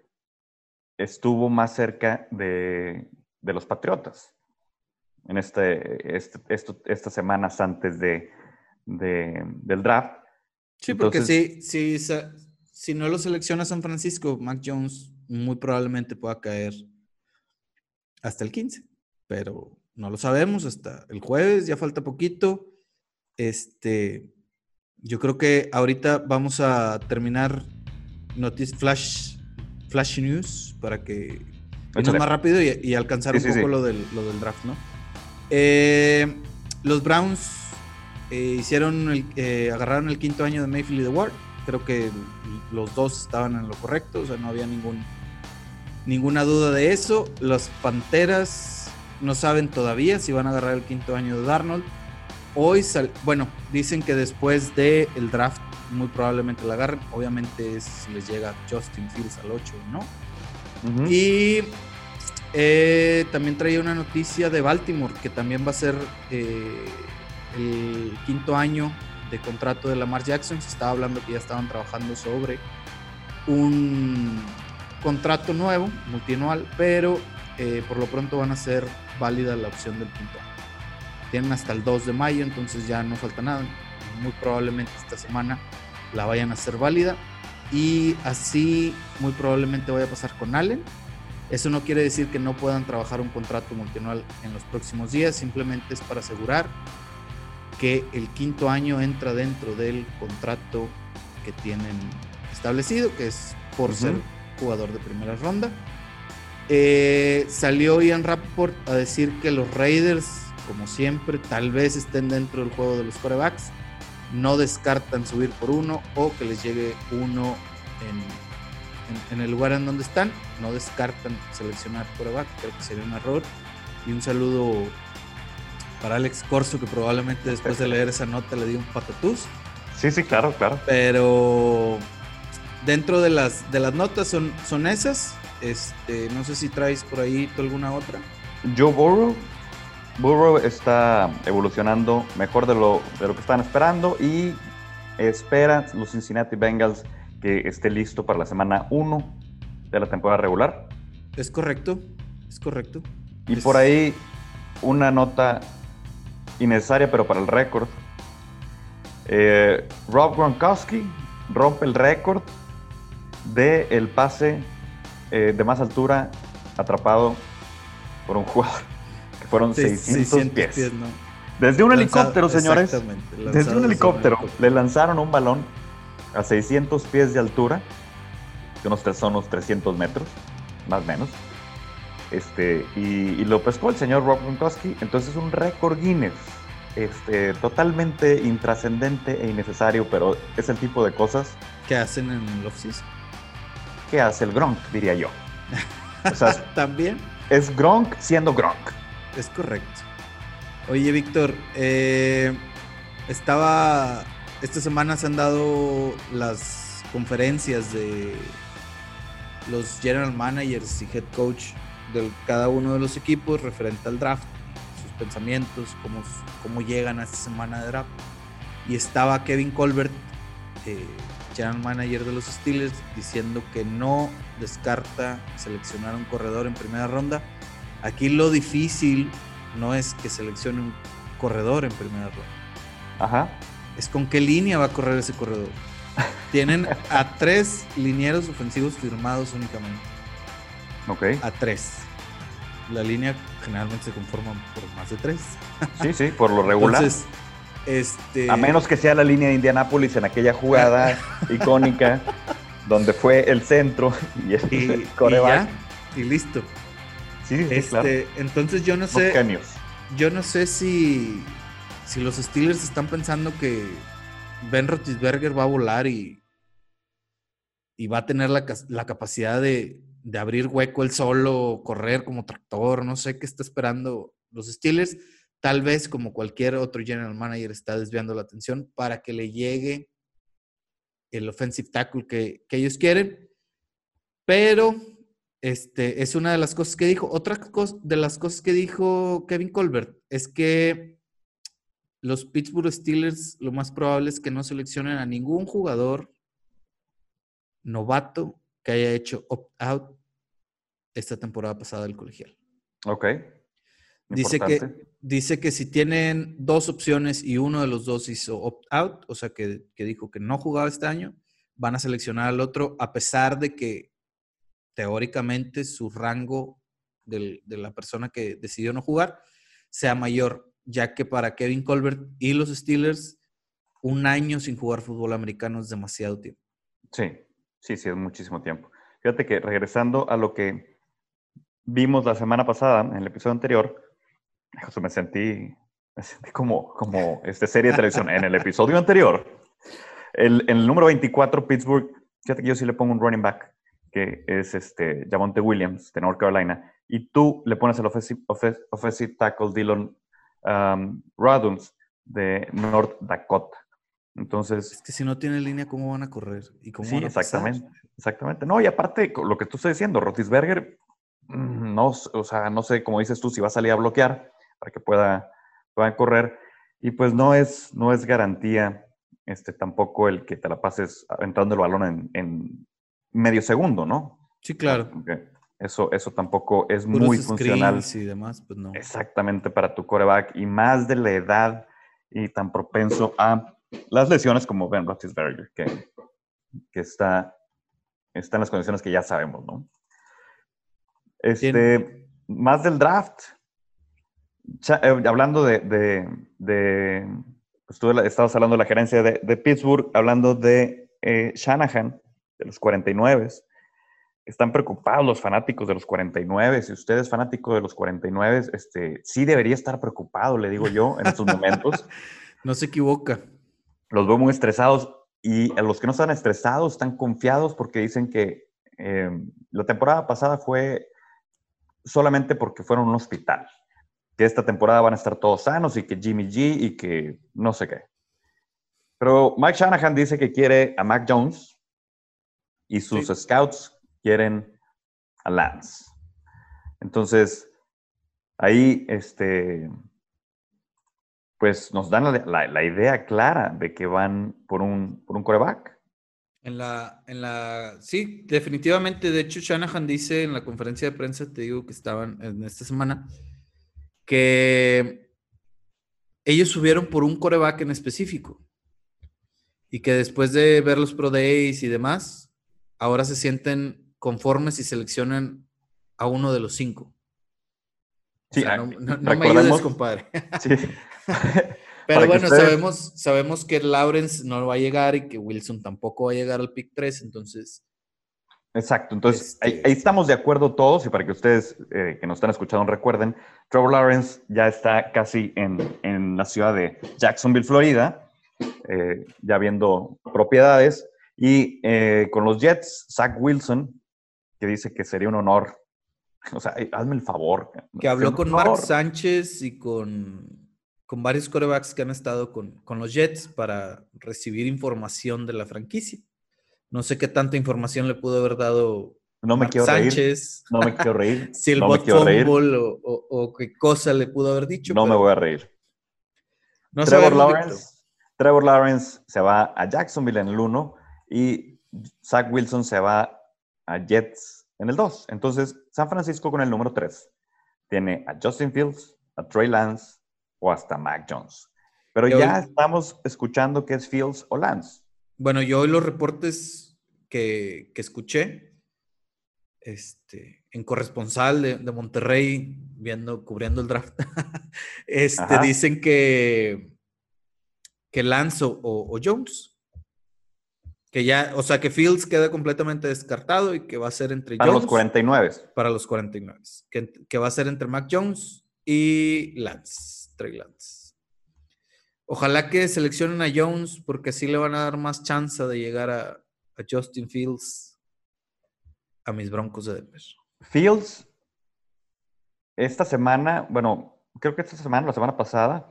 Speaker 1: estuvo más cerca de, de los Patriotas en este, este estas semanas antes de, del draft.
Speaker 2: Sí, porque si, si, si no lo selecciona San Francisco, Mac Jones muy probablemente pueda caer hasta el 15, pero no lo sabemos hasta el jueves, ya falta poquito. Este, yo creo que ahorita vamos a terminar Noticias Flash, Flash News para que más rápido y, alcanzar un poco Lo, del, lo del draft, ¿no? Eh, los Browns eh, hicieron el, eh, agarraron el quinto año de Mayfield y Ward. Creo que los dos estaban en lo correcto, o sea, no había ningún, Ninguna duda de eso. Los Panteras no saben todavía si van a agarrar el quinto año de Darnold. Hoy, sal bueno, dicen que después del el draft muy probablemente la agarren. Obviamente si les llega Justin Fields al 8, ¿no? Y eh, también traía una noticia de Baltimore, que también va a ser eh, el quinto año de contrato de Lamar Jackson. Se estaba hablando que ya estaban trabajando sobre un contrato nuevo, multianual, pero eh, por lo pronto van a ser válida la opción del quinto año. Tienen hasta el 2 de mayo, entonces ya no falta nada. Muy probablemente esta semana la vayan a hacer válida. Y así muy probablemente vaya a pasar con Allen. Eso no quiere decir que no puedan trabajar un contrato multianual en los próximos días, simplemente es para asegurar que el quinto año entra dentro del contrato que tienen establecido, que es por ser jugador de primera ronda. Eh, salió Ian Rapport a decir que los Raiders, como siempre, tal vez estén dentro del juego de los corebacks. No descartan subir por uno o que les llegue uno en, en el lugar en donde están. No descartan seleccionar coreback, creo que sería un error. Y un saludo para Alex Corso, que probablemente después de leer esa nota le dio un patatús.
Speaker 1: Sí, sí, claro, claro.
Speaker 2: Pero dentro de las, de las notas son, son esas. Este, no sé si traes por ahí alguna otra.
Speaker 1: Joe Burrow. Burrow está evolucionando mejor de lo, de lo que estaban esperando y espera los Cincinnati Bengals que esté listo para la semana 1 de la temporada regular.
Speaker 2: Es correcto, es correcto.
Speaker 1: Y por ahí una nota innecesaria, pero para el récord. Eh, Rob Gronkowski rompe el récord de el pase eh, de más altura atrapado por un jugador, que fueron 600, pies. Desde un helicóptero, señores. Desde un helicóptero le lanzaron un balón a 600 pies de altura, que unos, son unos 300 metros, más o menos. Este, y, lo pescó el señor Rob Gronkowski. Entonces es un récord Guinness. Este, totalmente intrascendente e innecesario, pero es el tipo de cosas
Speaker 2: que hacen en el off
Speaker 1: que hace el Gronk, diría yo.
Speaker 2: O sea, <laughs> También.
Speaker 1: Es Gronk siendo Gronk.
Speaker 2: Es correcto. Oye, Víctor, eh, estaba. Esta semana se han dado las conferencias de los general managers y head coach de cada uno de los equipos referente al draft, sus pensamientos, cómo, cómo llegan a esta semana de draft. Y estaba Kevin Colbert, eh, general manager de los Steelers, diciendo que no descarta seleccionar un corredor en primera ronda. Aquí lo difícil no es que seleccione un corredor en primera ronda.
Speaker 1: Ajá.
Speaker 2: Es con qué línea va a correr ese corredor. <laughs> Tienen a tres linieros ofensivos firmados únicamente.
Speaker 1: Ok.
Speaker 2: A tres. La línea generalmente se conforma por más de tres.
Speaker 1: Sí, sí, por lo regular. Entonces,
Speaker 2: este...
Speaker 1: A menos que sea la línea de Indianápolis en aquella jugada <laughs> icónica donde fue el centro y el
Speaker 2: y, y, listo.
Speaker 1: Sí, sí, claro. Este,
Speaker 2: entonces yo no sé. Yo no sé si, si los Steelers están pensando que Ben Roethlisberger va a volar y, y va a tener la, la capacidad de, de abrir hueco el solo, correr como tractor, no sé qué está esperando los Steelers. Tal vez como cualquier otro general manager está desviando la atención para que le llegue el offensive tackle que, ellos quieren. Pero este, es una de las cosas que dijo. Otra cosa, de las cosas que dijo Kevin Colbert es que los Pittsburgh Steelers lo más probable es que no seleccionen a ningún jugador novato que haya hecho opt-out esta temporada pasada del colegial.
Speaker 1: Ok.
Speaker 2: Dice que, dice que si tienen dos opciones y uno de los dos hizo opt-out, o sea que, dijo que no jugaba este año, van a seleccionar al otro a pesar de que teóricamente su rango de la persona que decidió no jugar sea mayor, ya que para Kevin Colbert y los Steelers, un año sin jugar fútbol americano es demasiado tiempo.
Speaker 1: Sí, sí, sí, es muchísimo tiempo. Fíjate que regresando a lo que vimos la semana pasada, en el episodio anterior, me sentí, me sentí como, como esta serie de televisión. En el episodio anterior, el, en el número 24, Pittsburgh, fíjate que yo sí le pongo un running back. que es este Javonte Williams de North Carolina, y tú le pones el offensive, offensive tackle Dylan um, Raduns de North Dakota. Entonces.
Speaker 2: Es que si no tiene línea, ¿cómo van a correr? ¿Y cómo
Speaker 1: sí,
Speaker 2: van a
Speaker 1: exactamente. Exactamente. No, y aparte, lo que tú estás diciendo, Rotisberger, mm, no, o sea, no sé, como dices tú, si va a salir a bloquear para que pueda, puedan correr. Y pues no es, no es garantía este, tampoco el que te la pases entrando el balón en, medio segundo, ¿no?
Speaker 2: Sí, claro.
Speaker 1: Eso, eso tampoco es muy funcional.
Speaker 2: y demás, pues no.
Speaker 1: Exactamente para tu coreback y más de la edad y tan propenso a las lesiones como Ben Roethlisberger, que, que está, está en las condiciones que ya sabemos, ¿no? Este, más del draft. Eh, hablando de, de, pues tú estabas hablando de la gerencia de, Pittsburgh, hablando de eh, Shanahan, de los 49. Están preocupados los fanáticos de los 49. Si usted es fanático de los 49, este, sí debería estar preocupado, le digo yo, en estos momentos. <laughs>
Speaker 2: no se equivoca
Speaker 1: los veo muy estresados y a los que no están estresados están confiados porque dicen que eh, la temporada pasada fue solamente porque fueron un hospital, que esta temporada van a estar todos sanos y que Jimmy G y que no sé qué. Pero Mike Shanahan dice que quiere a Mac Jones y sus scouts quieren a Lance. Entonces, ahí este, pues nos dan la, idea clara de que van por un, por un coreback.
Speaker 2: En la, en la, sí, definitivamente. De hecho, Shanahan dice en la conferencia de prensa, te digo que estaban en esta semana, que ellos subieron por un coreback en específico. Y que después de ver los Pro Days y demás, ahora se sienten conformes y seleccionan a uno de los cinco.
Speaker 1: Sí, ah, no,
Speaker 2: me ayudes, compadre. <laughs> Sí. <laughs> <laughs> Pero bueno, sabemos, sabemos que Lawrence no va a llegar y que Wilson tampoco va a llegar al pick 3, entonces.
Speaker 1: Exacto, entonces ahí, este estamos de acuerdo todos y para que ustedes eh, que nos están escuchando recuerden, Trevor Lawrence ya está casi en, en la ciudad de Jacksonville, Florida, eh, ya viendo propiedades y eh, con los Jets, Zach Wilson, que dice que sería un honor o sea, hazme el favor.
Speaker 2: Que habló con Mark Sánchez y con, con varios corebacks que han estado con, con, los Jets para recibir información de la franquicia. No sé qué tanta información le pudo haber dado
Speaker 1: no me quiero Sánchez. Reír. No me quiero reír. <laughs>
Speaker 2: si el bot fumble o, o, qué cosa le pudo haber dicho.
Speaker 1: No me voy a reír. Trevor, Lawrence, Trevor Lawrence se va a Jacksonville en el 1 y Zach Wilson se va a Jets en el 2. Entonces, San Francisco con el número 3 tiene a Justin Fields, a Trey Lance o hasta Mac Jones. Pero ya estamos escuchando que es Fields o Lance.
Speaker 2: Bueno, yo hoy los reportes que, escuché este, en corresponsal de, Monterrey, viendo, cubriendo el draft, <laughs> este, dicen que, que Lance o Jones que ya, o sea, que Fields queda completamente descartado y que va a ser entre
Speaker 1: Para los 49.
Speaker 2: Para los 49. Que, que va a ser entre Mac Jones y Lance, Trey Lance. Ojalá que seleccionen a Jones porque así le van a dar más chance de llegar a, Justin Fields a mis Broncos de Denver.
Speaker 1: Fields, esta semana, bueno, creo que esta semana, la semana pasada,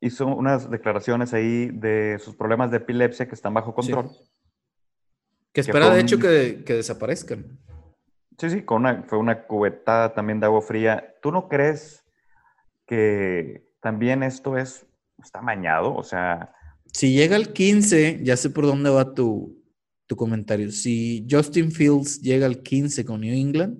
Speaker 1: hizo unas declaraciones ahí de sus problemas de epilepsia que están bajo control.
Speaker 2: Que espera, de hecho, que, desaparezcan.
Speaker 1: Sí, sí, con una, fue una cubetada también de agua fría. ¿Tú no crees que también esto es, está mañado? O sea...
Speaker 2: Si llega al 15, ya sé por dónde va tu, comentario. Si Justin Fields llega al 15 con New England,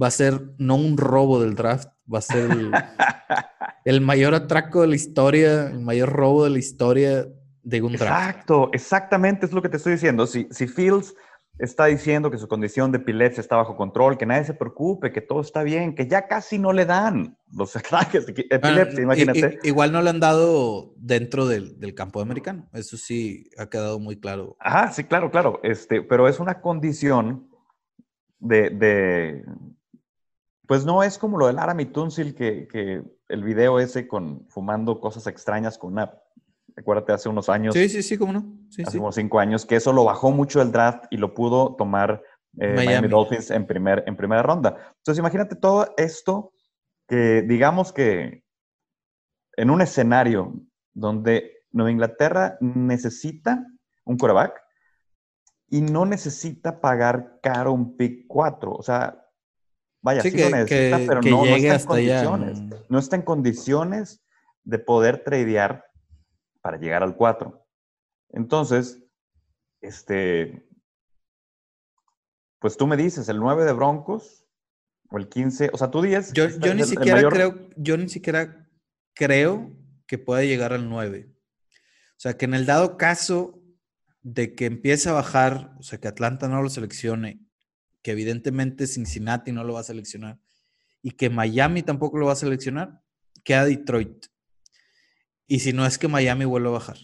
Speaker 2: va a ser no un robo del draft, va a ser el, <laughs> el mayor atraco de la historia, el mayor robo de la historia de un
Speaker 1: Exacto, exactamente es lo que te estoy diciendo. Si, si Fields está diciendo que su condición de epilepsia está bajo control, que nadie se preocupe, que todo está bien, que ya casi no le dan los <laughs> ataques de epilepsia, imagínate.
Speaker 2: igual no le han dado dentro del, del, campo americano, eso sí ha quedado muy claro.
Speaker 1: Ajá, sí, claro, claro, este, pero es una condición de, de pues no es como lo del Aramie Tunsil, que, que el video ese con fumando cosas extrañas con una Acuérdate, hace unos años.
Speaker 2: Sí, sí, sí, cómo no.
Speaker 1: hace unos cinco años, que eso lo bajó mucho del draft y lo pudo tomar eh, Miami. Dolphins en, primer, en primera ronda. Entonces, imagínate todo esto que digamos que en un escenario donde Nueva Inglaterra necesita un coreback y no necesita pagar caro un pick 4. O sea, vaya, sí, lo necesita, pero no, está en condiciones. No está en condiciones de poder tradear para llegar al 4. Entonces, este, pues tú me dices, el 9 de Broncos o el 15, o sea, tú dices...
Speaker 2: Yo, yo ni siquiera creo, yo ni siquiera creo que pueda llegar al 9. O sea, que en el dado caso de que empiece a bajar, o sea, que Atlanta no lo seleccione, que evidentemente Cincinnati no lo va a seleccionar y que Miami tampoco lo va a seleccionar, queda Detroit. Y si no es que Miami vuelva a bajar.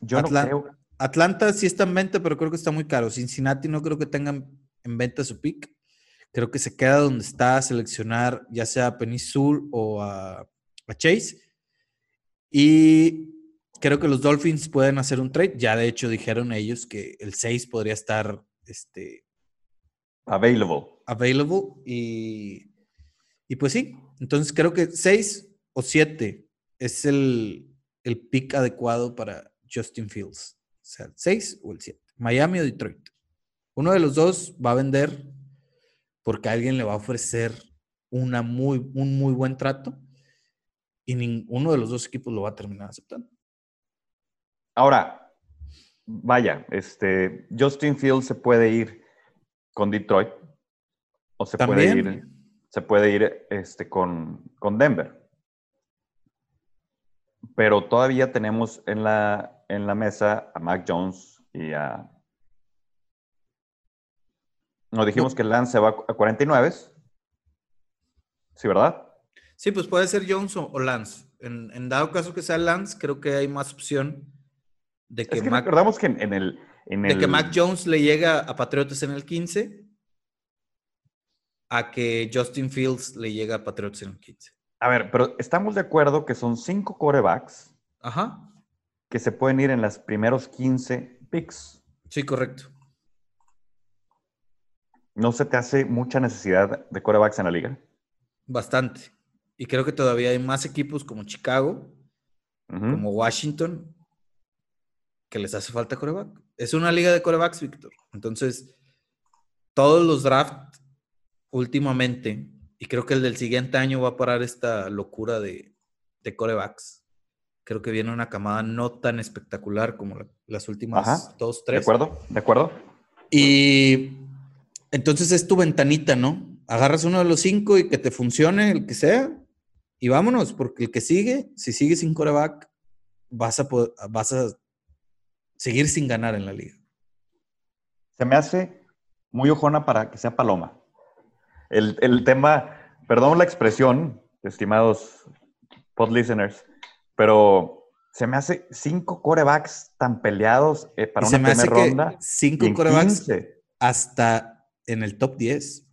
Speaker 2: Yo no creo. Atlanta sí está en venta, pero creo que está muy caro. Cincinnati no creo que tengan en venta su pick. Creo que se queda donde está a seleccionar ya sea a Penisul o a, Chase. Y creo que los Dolphins pueden hacer un trade. Ya de hecho dijeron ellos que el 6 podría estar este,
Speaker 1: available.
Speaker 2: Available. Y, y pues sí, entonces creo que 6 o 7 es el, el pick adecuado para Justin Fields. O sea, el 6 o el 7. Miami o Detroit. Uno de los dos va a vender porque alguien le va a ofrecer una muy, un muy buen trato y ninguno de los dos equipos lo va a terminar aceptando.
Speaker 1: Ahora, vaya, este, Justin Fields se puede ir con Detroit o se puede ir, se puede ir este, con, con Denver pero todavía tenemos en la, en la mesa a Mac Jones y a... Nos dijimos que Lance se va a 49. ¿Sí, verdad?
Speaker 2: Sí, pues puede ser Jones o Lance. En, dado caso que sea Lance, creo que hay más opción de que,
Speaker 1: Mac, recordamos que en, el,
Speaker 2: de que Mac Jones le llega a Patriotas en el 15 a que Justin Fields le llega a Patriotas en el 15.
Speaker 1: A ver, pero estamos de acuerdo que son cinco corebacks
Speaker 2: Ajá.
Speaker 1: que se pueden ir en los primeros 15 picks.
Speaker 2: Sí, correcto.
Speaker 1: ¿No se te hace mucha necesidad de corebacks en la liga?
Speaker 2: Bastante. Y creo que todavía hay más equipos como Chicago, como Washington, que les hace falta coreback. Es una liga de corebacks, Víctor. Entonces, todos los drafts últimamente y creo que el del siguiente año va a parar esta locura de, de corebacks. Creo que viene una camada no tan espectacular como las últimas dos, tres.
Speaker 1: De acuerdo, de acuerdo.
Speaker 2: Y entonces es tu ventanita, ¿no? Agarras uno de los cinco y que te funcione, el que sea, y vámonos, porque el que sigue, si sigue sin coreback, vas a, vas a seguir sin ganar en la liga.
Speaker 1: Se me hace muy ojona para que sea Paloma el, tema, perdón la expresión, estimados pod listeners, pero se me hace cinco corebacks tan peleados eh, para una primera ronda.
Speaker 2: cinco corebacks hasta en el top 10.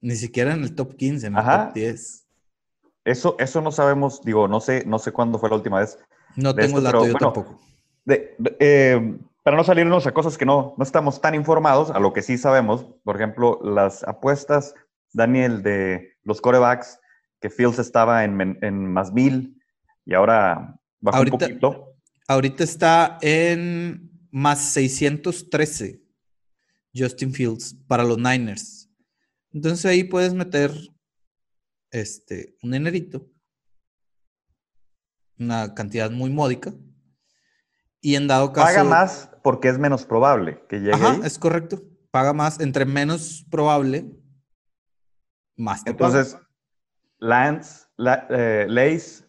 Speaker 2: Ni siquiera en el top 15, en el top 10.
Speaker 1: Eso, eso no sabemos, digo, no sé, no sé cuándo fue la última vez.
Speaker 2: No tengo el dato yo tampoco.
Speaker 1: Eh, para no salirnos a cosas que no, no estamos tan informados, a lo que sí sabemos, por ejemplo, las apuestas Daniel, de los corebacks, que Fields estaba en, más mil y ahora bajó un poquito.
Speaker 2: Ahorita está en más 613 Justin Fields para los Niners. Entonces ahí puedes meter este, un dinerito, una cantidad muy módica. Y en dado caso.
Speaker 1: Paga más porque es menos probable que llegue. Ajá,
Speaker 2: es correcto. Paga más, entre menos probable, más
Speaker 1: Entonces, Lance, eh, Lace,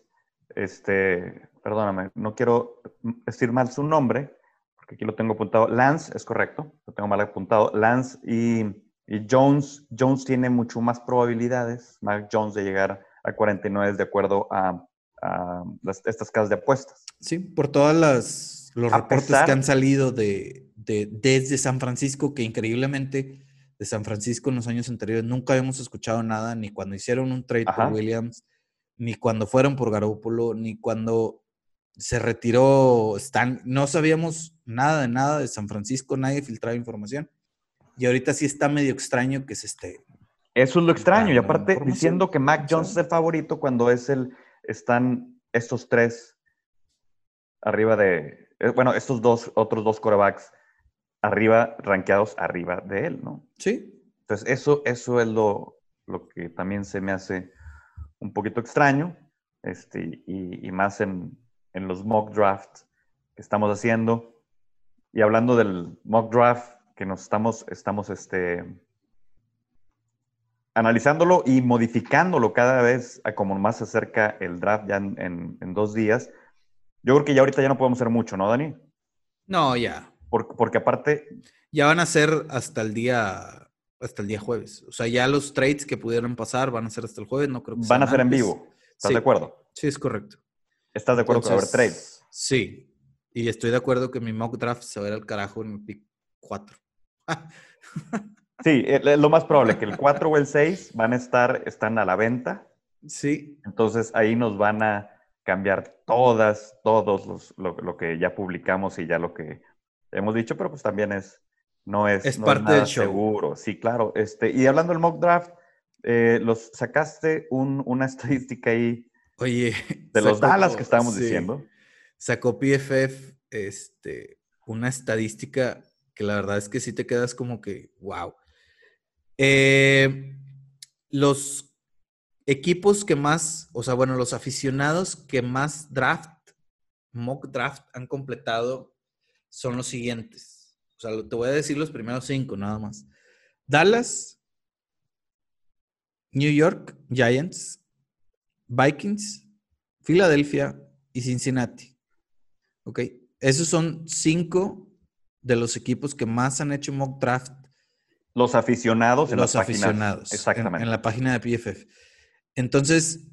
Speaker 1: este, perdóname, no quiero decir mal su nombre, porque aquí lo tengo apuntado. Lance, es correcto, lo tengo mal apuntado. Lance y, Jones, Jones tiene mucho más probabilidades, Mark Jones, de llegar a 49 de acuerdo a, estas casas de apuestas.
Speaker 2: Sí, por todas las los reportes que han salido de, de, desde San Francisco, que increíblemente de San Francisco en los años anteriores. Nunca habíamos escuchado nada, ni cuando hicieron un trade por Williams, ni cuando fueron por Garoppolo, ni cuando se retiró Stan. No sabíamos nada de nada de San Francisco, nadie filtraba información. Y ahorita sí está medio extraño que se esté.
Speaker 1: Eso es lo extraño. Y aparte, diciendo que Mac Jones es el favorito cuando es el, están estos tres arriba de, eh, bueno, estos dos, otros dos corebacks arriba, rankeados arriba de él, ¿no?
Speaker 2: Sí.
Speaker 1: Entonces, eso, eso es lo, lo que también se me hace un poquito extraño, este, y, más en, en, los mock drafts que estamos haciendo. Y hablando del mock draft que nos estamos, estamos este, analizándolo y modificándolo cada vez a como más se acerca el draft ya en, en, dos días, yo creo que ya ahorita ya no podemos hacer mucho, ¿no, Dani?
Speaker 2: No, ya.
Speaker 1: Porque, porque aparte...
Speaker 2: Ya van a ser hasta el día hasta el día jueves. O sea, ya los trades que pudieran pasar van a ser hasta el jueves, no creo que
Speaker 1: Van a ser en vivo. ¿Estás de acuerdo?
Speaker 2: Sí, es correcto.
Speaker 1: ¿Estás de acuerdo con haber trades?
Speaker 2: Sí. Y estoy de acuerdo que mi mock draft se va a ir al carajo en el pick 4. <laughs>
Speaker 1: sí, es lo más probable que el 4 o el 6 van a estar, están a la venta.
Speaker 2: Sí.
Speaker 1: Entonces ahí nos van a cambiar todas, todos los, lo que ya publicamos y ya lo que hemos dicho, pero pues también es no es,
Speaker 2: parte del show.
Speaker 1: seguro. Sí, claro. Este, y hablando del mock draft, eh, los sacaste una <laughs> estadística ahí.
Speaker 2: Oye,
Speaker 1: de los Dallas que estábamos diciendo.
Speaker 2: Sacó PFF este, una estadística que la verdad es que sí te quedas como que, wow. Eh, los equipos que más, o sea, bueno, los aficionados que más draft, mock draft han completado son los siguientes. O sea, te voy a decir los primeros cinco nada más. Dallas, New York Giants, Vikings, Filadelfia y Cincinnati. ¿Ok? Esos son cinco de los equipos que más han hecho mock draft.
Speaker 1: Los aficionados
Speaker 2: en los aficionados. exactamente. En, la página de PFF. Entonces,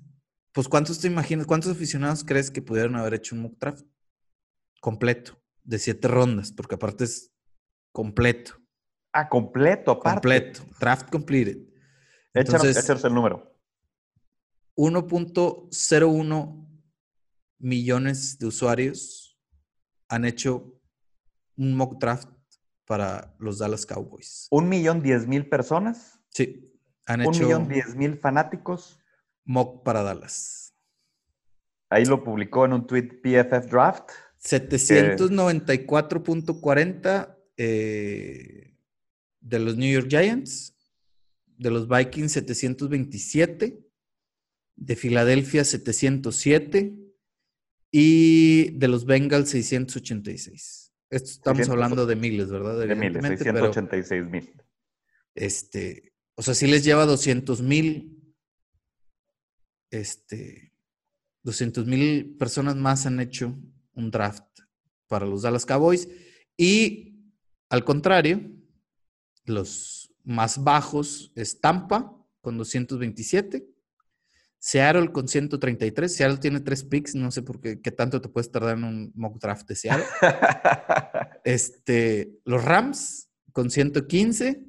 Speaker 2: pues, ¿cuántos te imaginas? ¿Cuántos aficionados crees que pudieron haber hecho un mock draft completo de siete rondas? Porque aparte es completo.
Speaker 1: Ah, completo, aparte.
Speaker 2: Completo, draft completed.
Speaker 1: Entonces, es el número.
Speaker 2: 1.01 millones de usuarios han hecho un mock draft para los Dallas Cowboys.
Speaker 1: ¿Un millón diez mil personas?
Speaker 2: Sí.
Speaker 1: Han ¿Un millón diez mil fanáticos?
Speaker 2: Mock para Dallas.
Speaker 1: Ahí lo publicó en un tweet PFF Draft.
Speaker 2: 794.40 eh, de los New York Giants, de los Vikings 727, de Filadelfia 707 y de los Bengals 686. Esto estamos hablando de miles, ¿verdad?
Speaker 1: De miles, 686 mil.
Speaker 2: Este, o sea, si les lleva 200 mil, este, 200 mil personas más han hecho un draft para los Dallas Cowboys y al contrario, los más bajos es Tampa con 227, Seattle con 133. Seattle tiene tres picks, no sé por qué, qué tanto te puedes tardar en un mock draft de Seattle. <laughs> este, los Rams con 115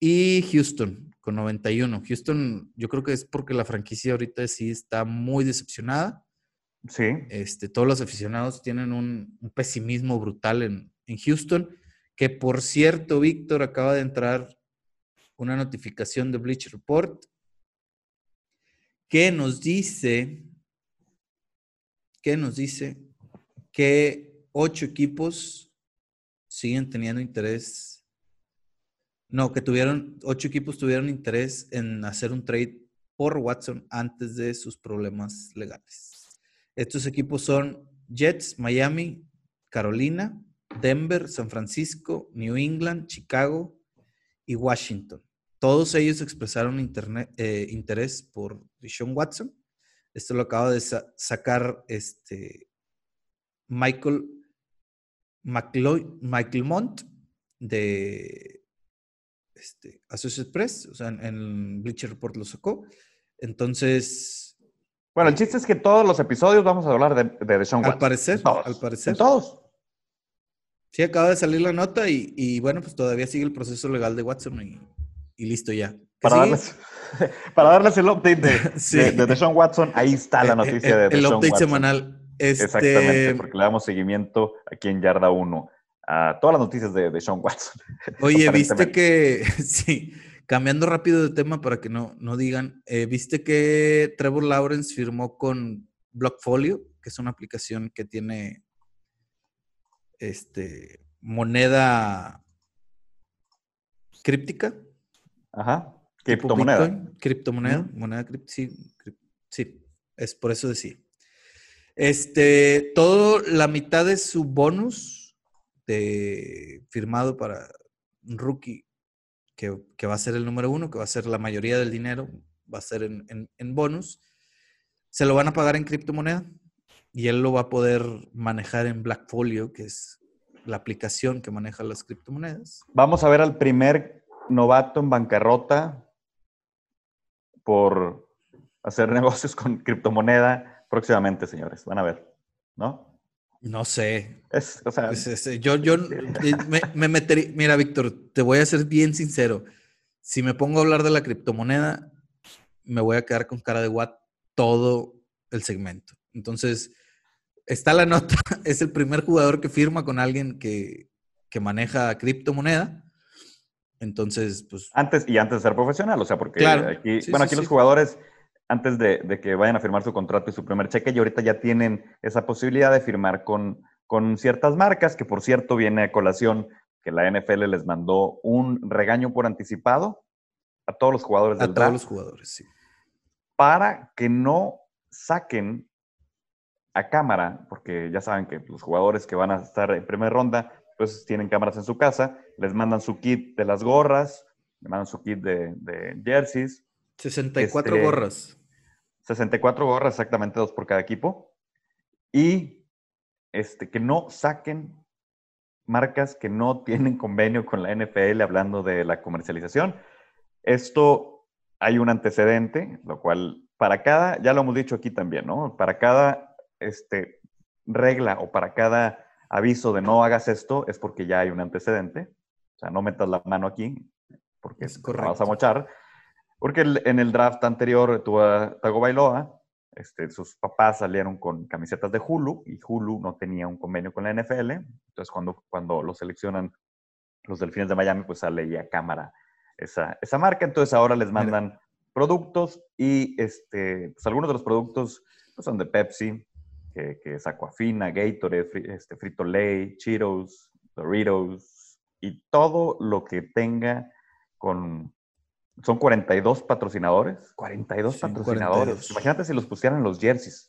Speaker 2: y Houston con 91. Houston, yo creo que es porque la franquicia ahorita sí está muy decepcionada.
Speaker 1: Sí.
Speaker 2: Este, todos los aficionados tienen un, pesimismo brutal en, en Houston. Que por cierto, Víctor, acaba de entrar una notificación de Bleach Report que nos dice, que nos dice que ocho equipos siguen teniendo interés. No, que tuvieron, ocho equipos tuvieron interés en hacer un trade por Watson antes de sus problemas legales. Estos equipos son Jets, Miami, Carolina, Denver, San Francisco, New England, Chicago y Washington. Todos ellos expresaron eh, interés por Deshaun Watson. Esto lo acaba de sacar este Michael Michael Mont de este, Associated Press, o sea, en, Bleacher Report lo sacó. Entonces.
Speaker 1: Bueno, el chiste es que todos los episodios vamos a hablar de, de Deshaun
Speaker 2: Watson. Al parecer, al parecer.
Speaker 1: todos.
Speaker 2: Sí, acaba de salir la nota y, bueno, pues todavía sigue el proceso legal de Watson y, listo ya.
Speaker 1: Para darles, <laughs> para darles, el update de, <laughs> de, Watson, ahí está la eh, eh, noticia de
Speaker 2: El update semanal. Este...
Speaker 1: Exactamente, porque le damos seguimiento aquí en Yarda 1 a todas las noticias de, de Sean Watson. <laughs>
Speaker 2: Oye, viste que, sí, cambiando rápido de tema para que no, no digan, eh, viste que Trevor Lawrence firmó con Blockfolio, que es una aplicación que tiene este, moneda críptica.
Speaker 1: Ajá. Criptomoneda.
Speaker 2: criptomoneda, moneda sí, sí, es por eso decir. Este, todo, la mitad de su bonus de, firmado para rookie, que, va a ser el número uno, que va a ser la mayoría del dinero, va a ser en, en bonus, se lo van a pagar en criptomoneda y él lo va a poder manejar en Blackfolio, que es la aplicación que maneja las criptomonedas.
Speaker 1: Vamos a ver al primer novato en bancarrota por hacer <laughs> negocios con criptomoneda próximamente, señores. Van a ver, ¿no?
Speaker 2: No sé.
Speaker 1: Es, o sea,
Speaker 2: yo, yo eh, me, me, metería. Mira, Víctor, te voy a ser bien sincero. Si me pongo a hablar de la criptomoneda, me voy a quedar con cara de what todo el segmento. Entonces, está la nota. <laughs> Es el primer jugador que firma con alguien que, que maneja criptomoneda. Entonces, pues.
Speaker 1: Antes, y antes de ser profesional, o sea, porque aquí, bueno, aquí los jugadores, antes de, que vayan a firmar su contrato y su primer cheque, y ahorita ya tienen esa posibilidad de firmar con, con ciertas marcas, que por cierto viene a colación que la NFL les mandó un regaño por anticipado a todos los jugadores
Speaker 2: del A todos los jugadores, sí.
Speaker 1: Para que no saquen a cámara, porque ya saben que los jugadores que van a estar en primera ronda pues tienen cámaras en su casa, les mandan su kit de las gorras, le mandan su kit de, jerseys.
Speaker 2: 64 este, gorras.
Speaker 1: 64 gorras, exactamente dos por cada equipo. Y este, que no saquen marcas que no tienen convenio con la NFL hablando de la comercialización. Esto hay un antecedente, lo cual para cada, ya lo hemos dicho aquí también, ¿no? Para cada este, regla o para cada aviso de no hagas esto es porque ya hay un antecedente. O sea, no metas la mano aquí porque es vas a mochar. Porque en el draft anterior tuvo a Tago Bailoa, este, sus papás salieron con camisetas de Hulu y Hulu no tenía un convenio con la NFL. Entonces, cuando, cuando lo seleccionan los Delfines de Miami, pues sale ya a cámara esa, esa marca. Entonces, ahora les mandan productos y este, pues algunos de los productos pues, son de Pepsi, que, es Aquafina, Gatorade, este, Frito Lay, Cheetos, Doritos y todo lo que tenga con... Son 42 patrocinadores. 42 patrocinadores. Imagínate si los pusieran en los jerseys.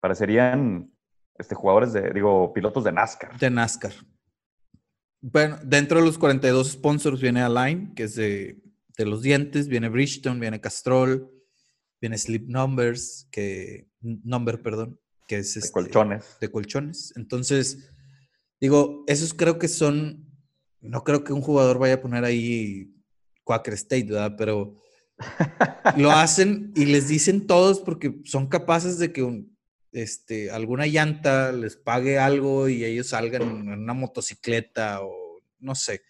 Speaker 1: Parecerían este, jugadores de, digo, pilotos de NASCAR.
Speaker 2: De NASCAR. Bueno, dentro de los 42 sponsors viene Align, que es de, de los dientes, viene Bridgestone, viene Castrol, viene Sleep Numbers, que, Number, perdón, que es
Speaker 1: de este, colchones.
Speaker 2: De colchones. Entonces, digo, esos creo que son, no creo que un jugador vaya a poner ahí Quaker State. Pero lo hacen y les dicen todos porque son capaces de que este, alguna llanta les pague algo y ellos salgan en una motocicleta o no sé.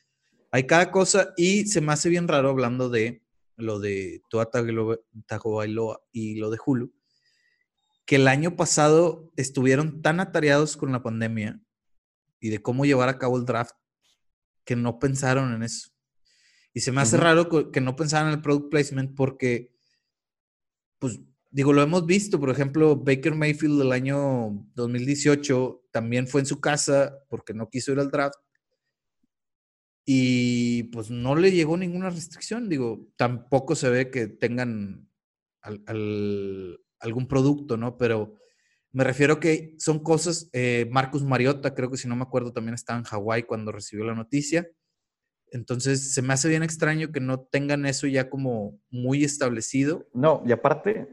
Speaker 2: Hay cada cosa y se me hace bien raro hablando de lo de Tua Tagovailoa y lo de Hulu, que el año pasado estuvieron tan atareados con la pandemia y de cómo llevar a cabo el draft que no pensaron en eso. Y se me hace raro que no pensaran en el product placement porque, pues, digo, lo hemos visto. Por ejemplo, Baker Mayfield del año 2018 también fue en su casa porque no quiso ir al draft. Y pues no le llegó ninguna restricción. Digo, tampoco se ve que tengan al, algún producto, ¿no? Pero me refiero que son cosas, eh, Marcus Mariota, creo que si no me acuerdo, también estaba en Hawái cuando recibió la noticia. Entonces, se me hace bien extraño que no tengan eso ya como muy establecido.
Speaker 1: No, y aparte,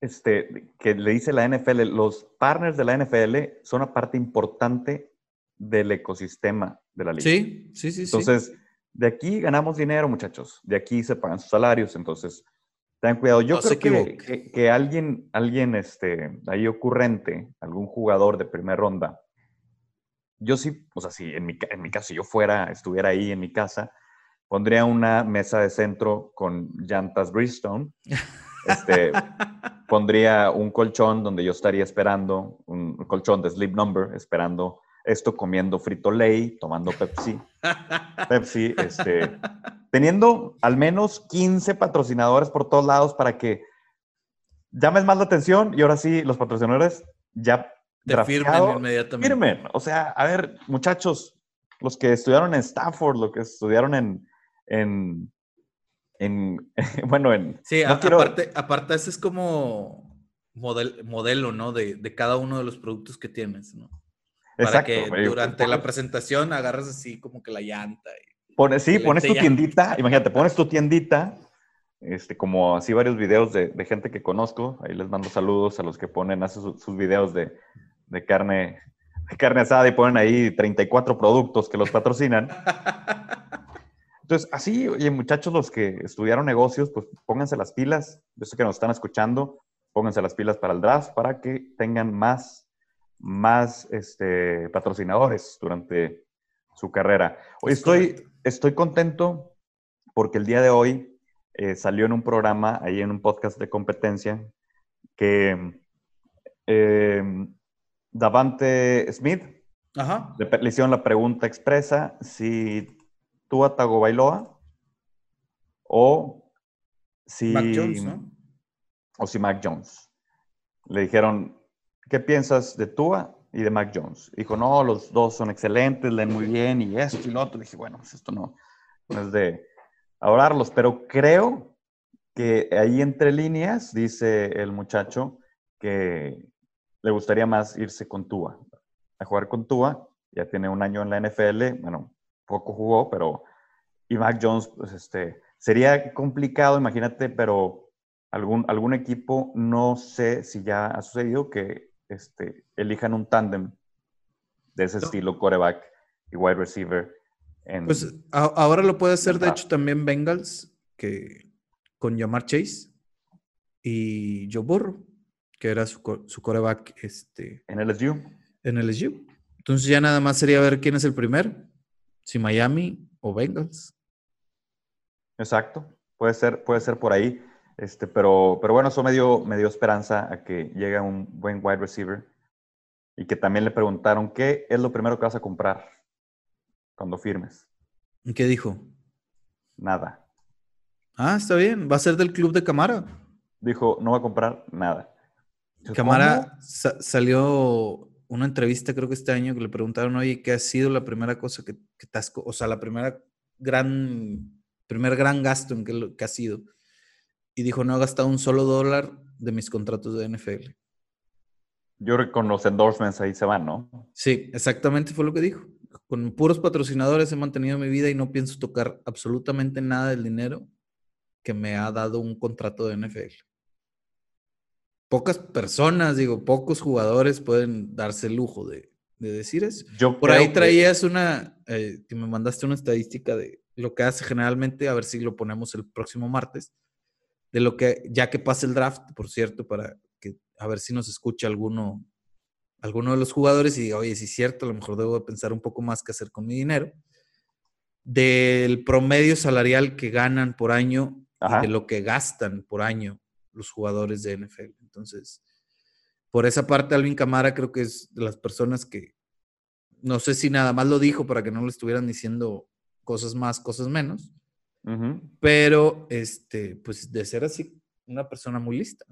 Speaker 1: este, que le dice la NFL, los partners de la NFL son una parte importante del ecosistema de la liga.
Speaker 2: Sí, sí, sí.
Speaker 1: Entonces, de aquí ganamos dinero, muchachos. De aquí se pagan sus salarios. Entonces, Ten cuidado. Yo creo que, que, alguien, alguien este, ahí ocurrente, algún jugador de primera ronda, yo sí, o sea, si en mi, en mi caso, si yo fuera, estuviera ahí en mi casa, pondría una mesa de centro con llantas Bridgestone, <laughs> este, pondría un colchón donde yo estaría esperando, un colchón de Sleep Number, esperando esto comiendo frito lay, tomando Pepsi. <laughs> Pepsi, este, teniendo al menos 15 patrocinadores por todos lados para que llames más la atención y ahora sí los patrocinadores ya
Speaker 2: Te firmen inmediatamente.
Speaker 1: Firmen. O sea, a ver, muchachos, los que estudiaron en Stanford, los que estudiaron en, en, en <laughs> bueno, en...
Speaker 2: Sí, aparte, aparte, ese es como modelo, ¿no? De, de, cada uno de los productos que tienes, ¿no? Para que durante la presentación agarras así como que la llanta.
Speaker 1: Y, sí, pones tu tiendita, imagínate, pones tu tiendita, este, como así varios videos de, gente que conozco, ahí les mando saludos a los que ponen, hacen sus, videos de, carne, de carne asada y ponen ahí 34 productos que los patrocinan. Entonces, así, oye, muchachos, los que estudiaron negocios, pues pónganse las pilas. Yo sé que nos están escuchando, pónganse las pilas para el draft para que tengan más más este, patrocinadores durante su carrera. Hoy estoy, estoy contento porque el día de hoy eh, salió en un programa, ahí en un podcast de competencia, que eh, Davante Smith Le, hicieron la pregunta expresa si tú Atago Bailoa o si...
Speaker 2: Mac Jones, ¿no?
Speaker 1: O si Mac Jones. Le dijeron, ¿qué piensas de Tua y de Mac Jones? Dijo, no, los dos son excelentes, leen muy bien y esto y lo otro. Dije, bueno, pues esto no, es de adorarlos, pero creo que ahí entre líneas, dice el muchacho, que le gustaría más irse con Tua, a jugar con Tua. Ya tiene un año en la NFL, bueno, poco jugó, pero... Y Mac Jones, pues este, sería complicado, imagínate, pero algún, algún equipo, no sé si ya ha sucedido que este, elijan un tándem de ese estilo, coreback y wide receiver.
Speaker 2: pues ahora lo puede hacer, de hecho, también Bengals, que con Yamar Chase y Joe Burrow, que era su, su coreback este,
Speaker 1: en LSU.
Speaker 2: En LSU. Entonces ya nada más sería ver quién es el primero, si Miami o Bengals.
Speaker 1: Exacto, puede ser, puede ser por ahí. Este, pero, pero bueno, eso me dio, me dio esperanza a que llegue un buen wide receiver y que también le preguntaron, ¿qué es lo primero que vas a comprar cuando firmes?
Speaker 2: ¿Y qué dijo?
Speaker 1: Nada.
Speaker 2: Ah, está bien. Va a ser del club de Camara.
Speaker 1: Dijo, no va a comprar nada.
Speaker 2: Camara salió una entrevista, creo que este año, que le preguntaron, oye, ¿qué ha sido la primera cosa que, que te has, o sea, la primera gran, primer gran gasto en que, que ha sido? y dijo, no he gastado un solo dólar de mis contratos de NFL.
Speaker 1: Yo creo que con los endorsements ahí se van, ¿no?
Speaker 2: Sí, exactamente fue lo que dijo. Con puros patrocinadores he mantenido mi vida y no pienso tocar absolutamente nada del dinero que me ha dado un contrato de NFL. Pocas personas, digo, pocos jugadores pueden darse el lujo de, decir eso. Yo Por ahí traías una, eh, que me mandaste una estadística de lo que hace generalmente, a ver si lo ponemos el próximo martes de lo que, ya que pase el draft, por cierto, para que a ver si nos escucha alguno, alguno de los jugadores y diga, oye, si es cierto, a lo mejor debo pensar un poco más qué hacer con mi dinero, del promedio salarial que ganan por año y de lo que gastan por año los jugadores de NFL. Entonces, por esa parte, Alvin Camara creo que es de las personas que, no sé si nada más lo dijo para que no le estuvieran diciendo cosas más, cosas menos, pero, este, pues de ser así, una persona muy lista,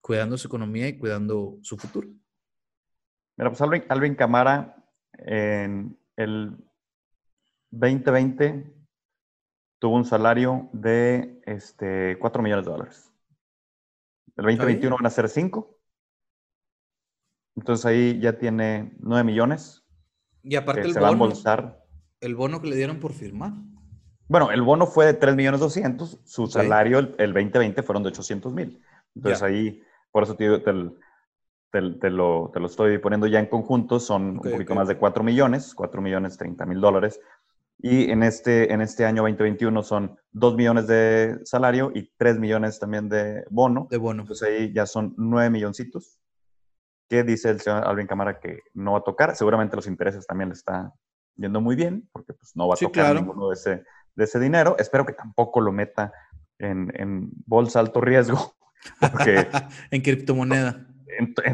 Speaker 2: cuidando su economía y cuidando su futuro.
Speaker 1: Mira, pues Alvin, Camara en el 2020 tuvo un salario de este, 4 millones de dólares. El 2021 van a ser 5. Entonces ahí ya tiene 9 millones.
Speaker 2: Y aparte el bono, el bono que le dieron por firmar.
Speaker 1: Bueno, el bono fue de 3 millones 200, su salario el, 2020 fueron de 800 mil. Entonces ahí, por eso te, te, lo, te, lo, estoy poniendo ya en conjunto, son un poquito más de 4 millones, 4 millones 30 mil dólares. Y en este, en este año 2021 son 2 millones de salario y 3 millones también de bono.
Speaker 2: De bono.
Speaker 1: Entonces ahí ya son 9 milloncitos. ¿Qué dice el señor Alvin Cámara que no va a tocar? Seguramente los intereses también le está yendo muy bien, porque pues no va a tocar ninguno de ese, de ese dinero. Espero que tampoco lo meta en, bolsa alto riesgo <laughs> <laughs>
Speaker 2: en criptomoneda.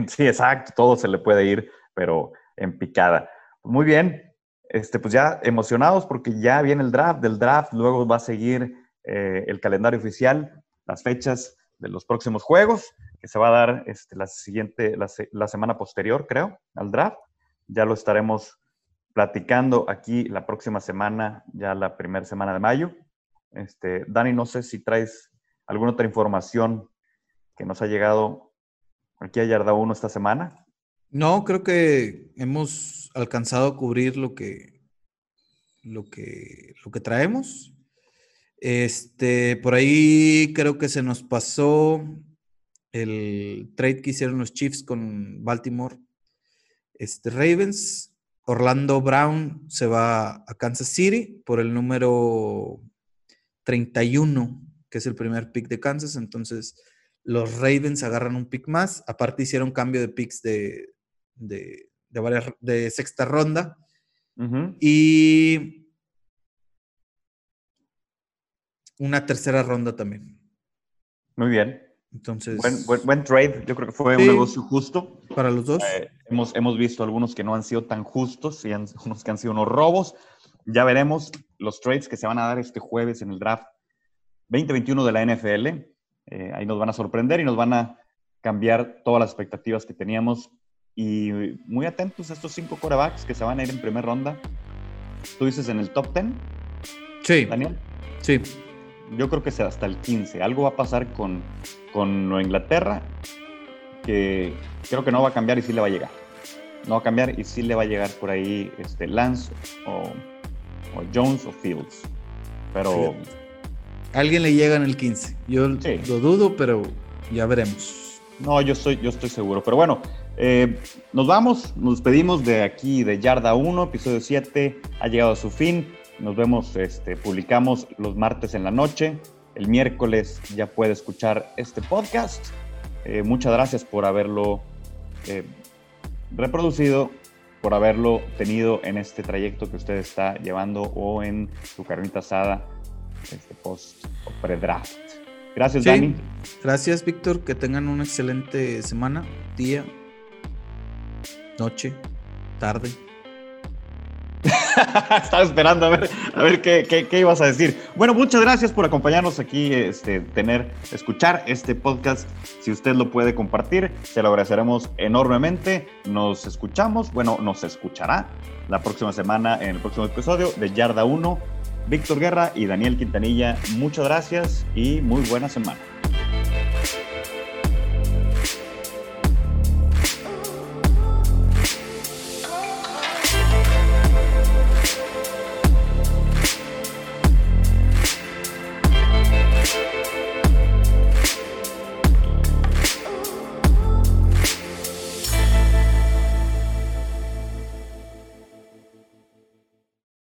Speaker 1: sí, exacto, todo se le puede ir, pero en picada. Muy bien, este, pues ya emocionados porque ya viene el draft, del draft luego va a seguir eh, el calendario oficial, las fechas de los próximos juegos, que se va a dar este, la siguiente, la, semana posterior, creo, al draft. Ya lo estaremos platicando aquí la próxima semana, ya la primera semana de mayo. Este, Dani, no sé si traes alguna otra información que nos ha llegado aquí a Yarda 1 esta semana.
Speaker 2: No, creo que hemos alcanzado a cubrir lo que, lo que, lo que traemos. Este, por ahí creo que se nos pasó el trade que hicieron los Chiefs con Baltimore. Este, Ravens, Orlando Brown se va a Kansas City por el número 31, que es el primer pick de Kansas. Entonces, los Ravens agarran un pick más. Aparte, hicieron cambio de picks de, de, de sexta ronda. Y una tercera ronda también.
Speaker 1: Muy bien.
Speaker 2: Entonces.
Speaker 1: Buen, trade. Yo creo que fue un negocio justo.
Speaker 2: Para los dos.
Speaker 1: Eh, hemos, hemos visto algunos que no han sido tan justos y <laughs> unos que han sido unos robos. Ya veremos los trades que se van a dar este jueves en el draft 2021 de la NFL. Eh, ahí nos van a sorprender y nos van a cambiar todas las expectativas que teníamos. Y muy atentos a estos cinco corebacks que se van a ir en primera ronda. ¿Tú dices en el top 10?
Speaker 2: Sí.
Speaker 1: Daniel.
Speaker 2: Sí.
Speaker 1: Yo creo que sea hasta el 15. Algo va a pasar con, con Inglaterra que creo que no va a cambiar y sí le va a llegar. No va a cambiar y sí le va a llegar por ahí este, Lance o, Jones o Fields. Pero.
Speaker 2: Alguien le llega en el 15. Yo lo dudo, pero ya veremos.
Speaker 1: No, yo estoy, yo estoy seguro. Pero bueno, eh, nos vamos, nos despedimos de aquí de Yarda 1, episodio 7. Ha llegado a su fin. Nos vemos, este, publicamos los martes en la noche. El miércoles ya puede escuchar este podcast. Eh, muchas gracias por haberlo eh, reproducido, por haberlo tenido en este trayecto que usted está llevando o en su carnita asada, este post o pre-draft. Gracias, Dani.
Speaker 2: Gracias, Víctor. Que tengan una excelente semana, día, noche, tarde. <laughs>
Speaker 1: Estaba esperando a ver, a ver qué, ibas a decir. Bueno, muchas gracias por acompañarnos aquí, este, tener, escuchar este podcast. Si usted lo puede compartir, se lo agradeceremos enormemente. Nos escuchamos, bueno, nos escuchará la próxima semana en el próximo episodio de Yarda 1. Víctor Guerra y Daniel Quintanilla, muchas gracias y muy buena semana.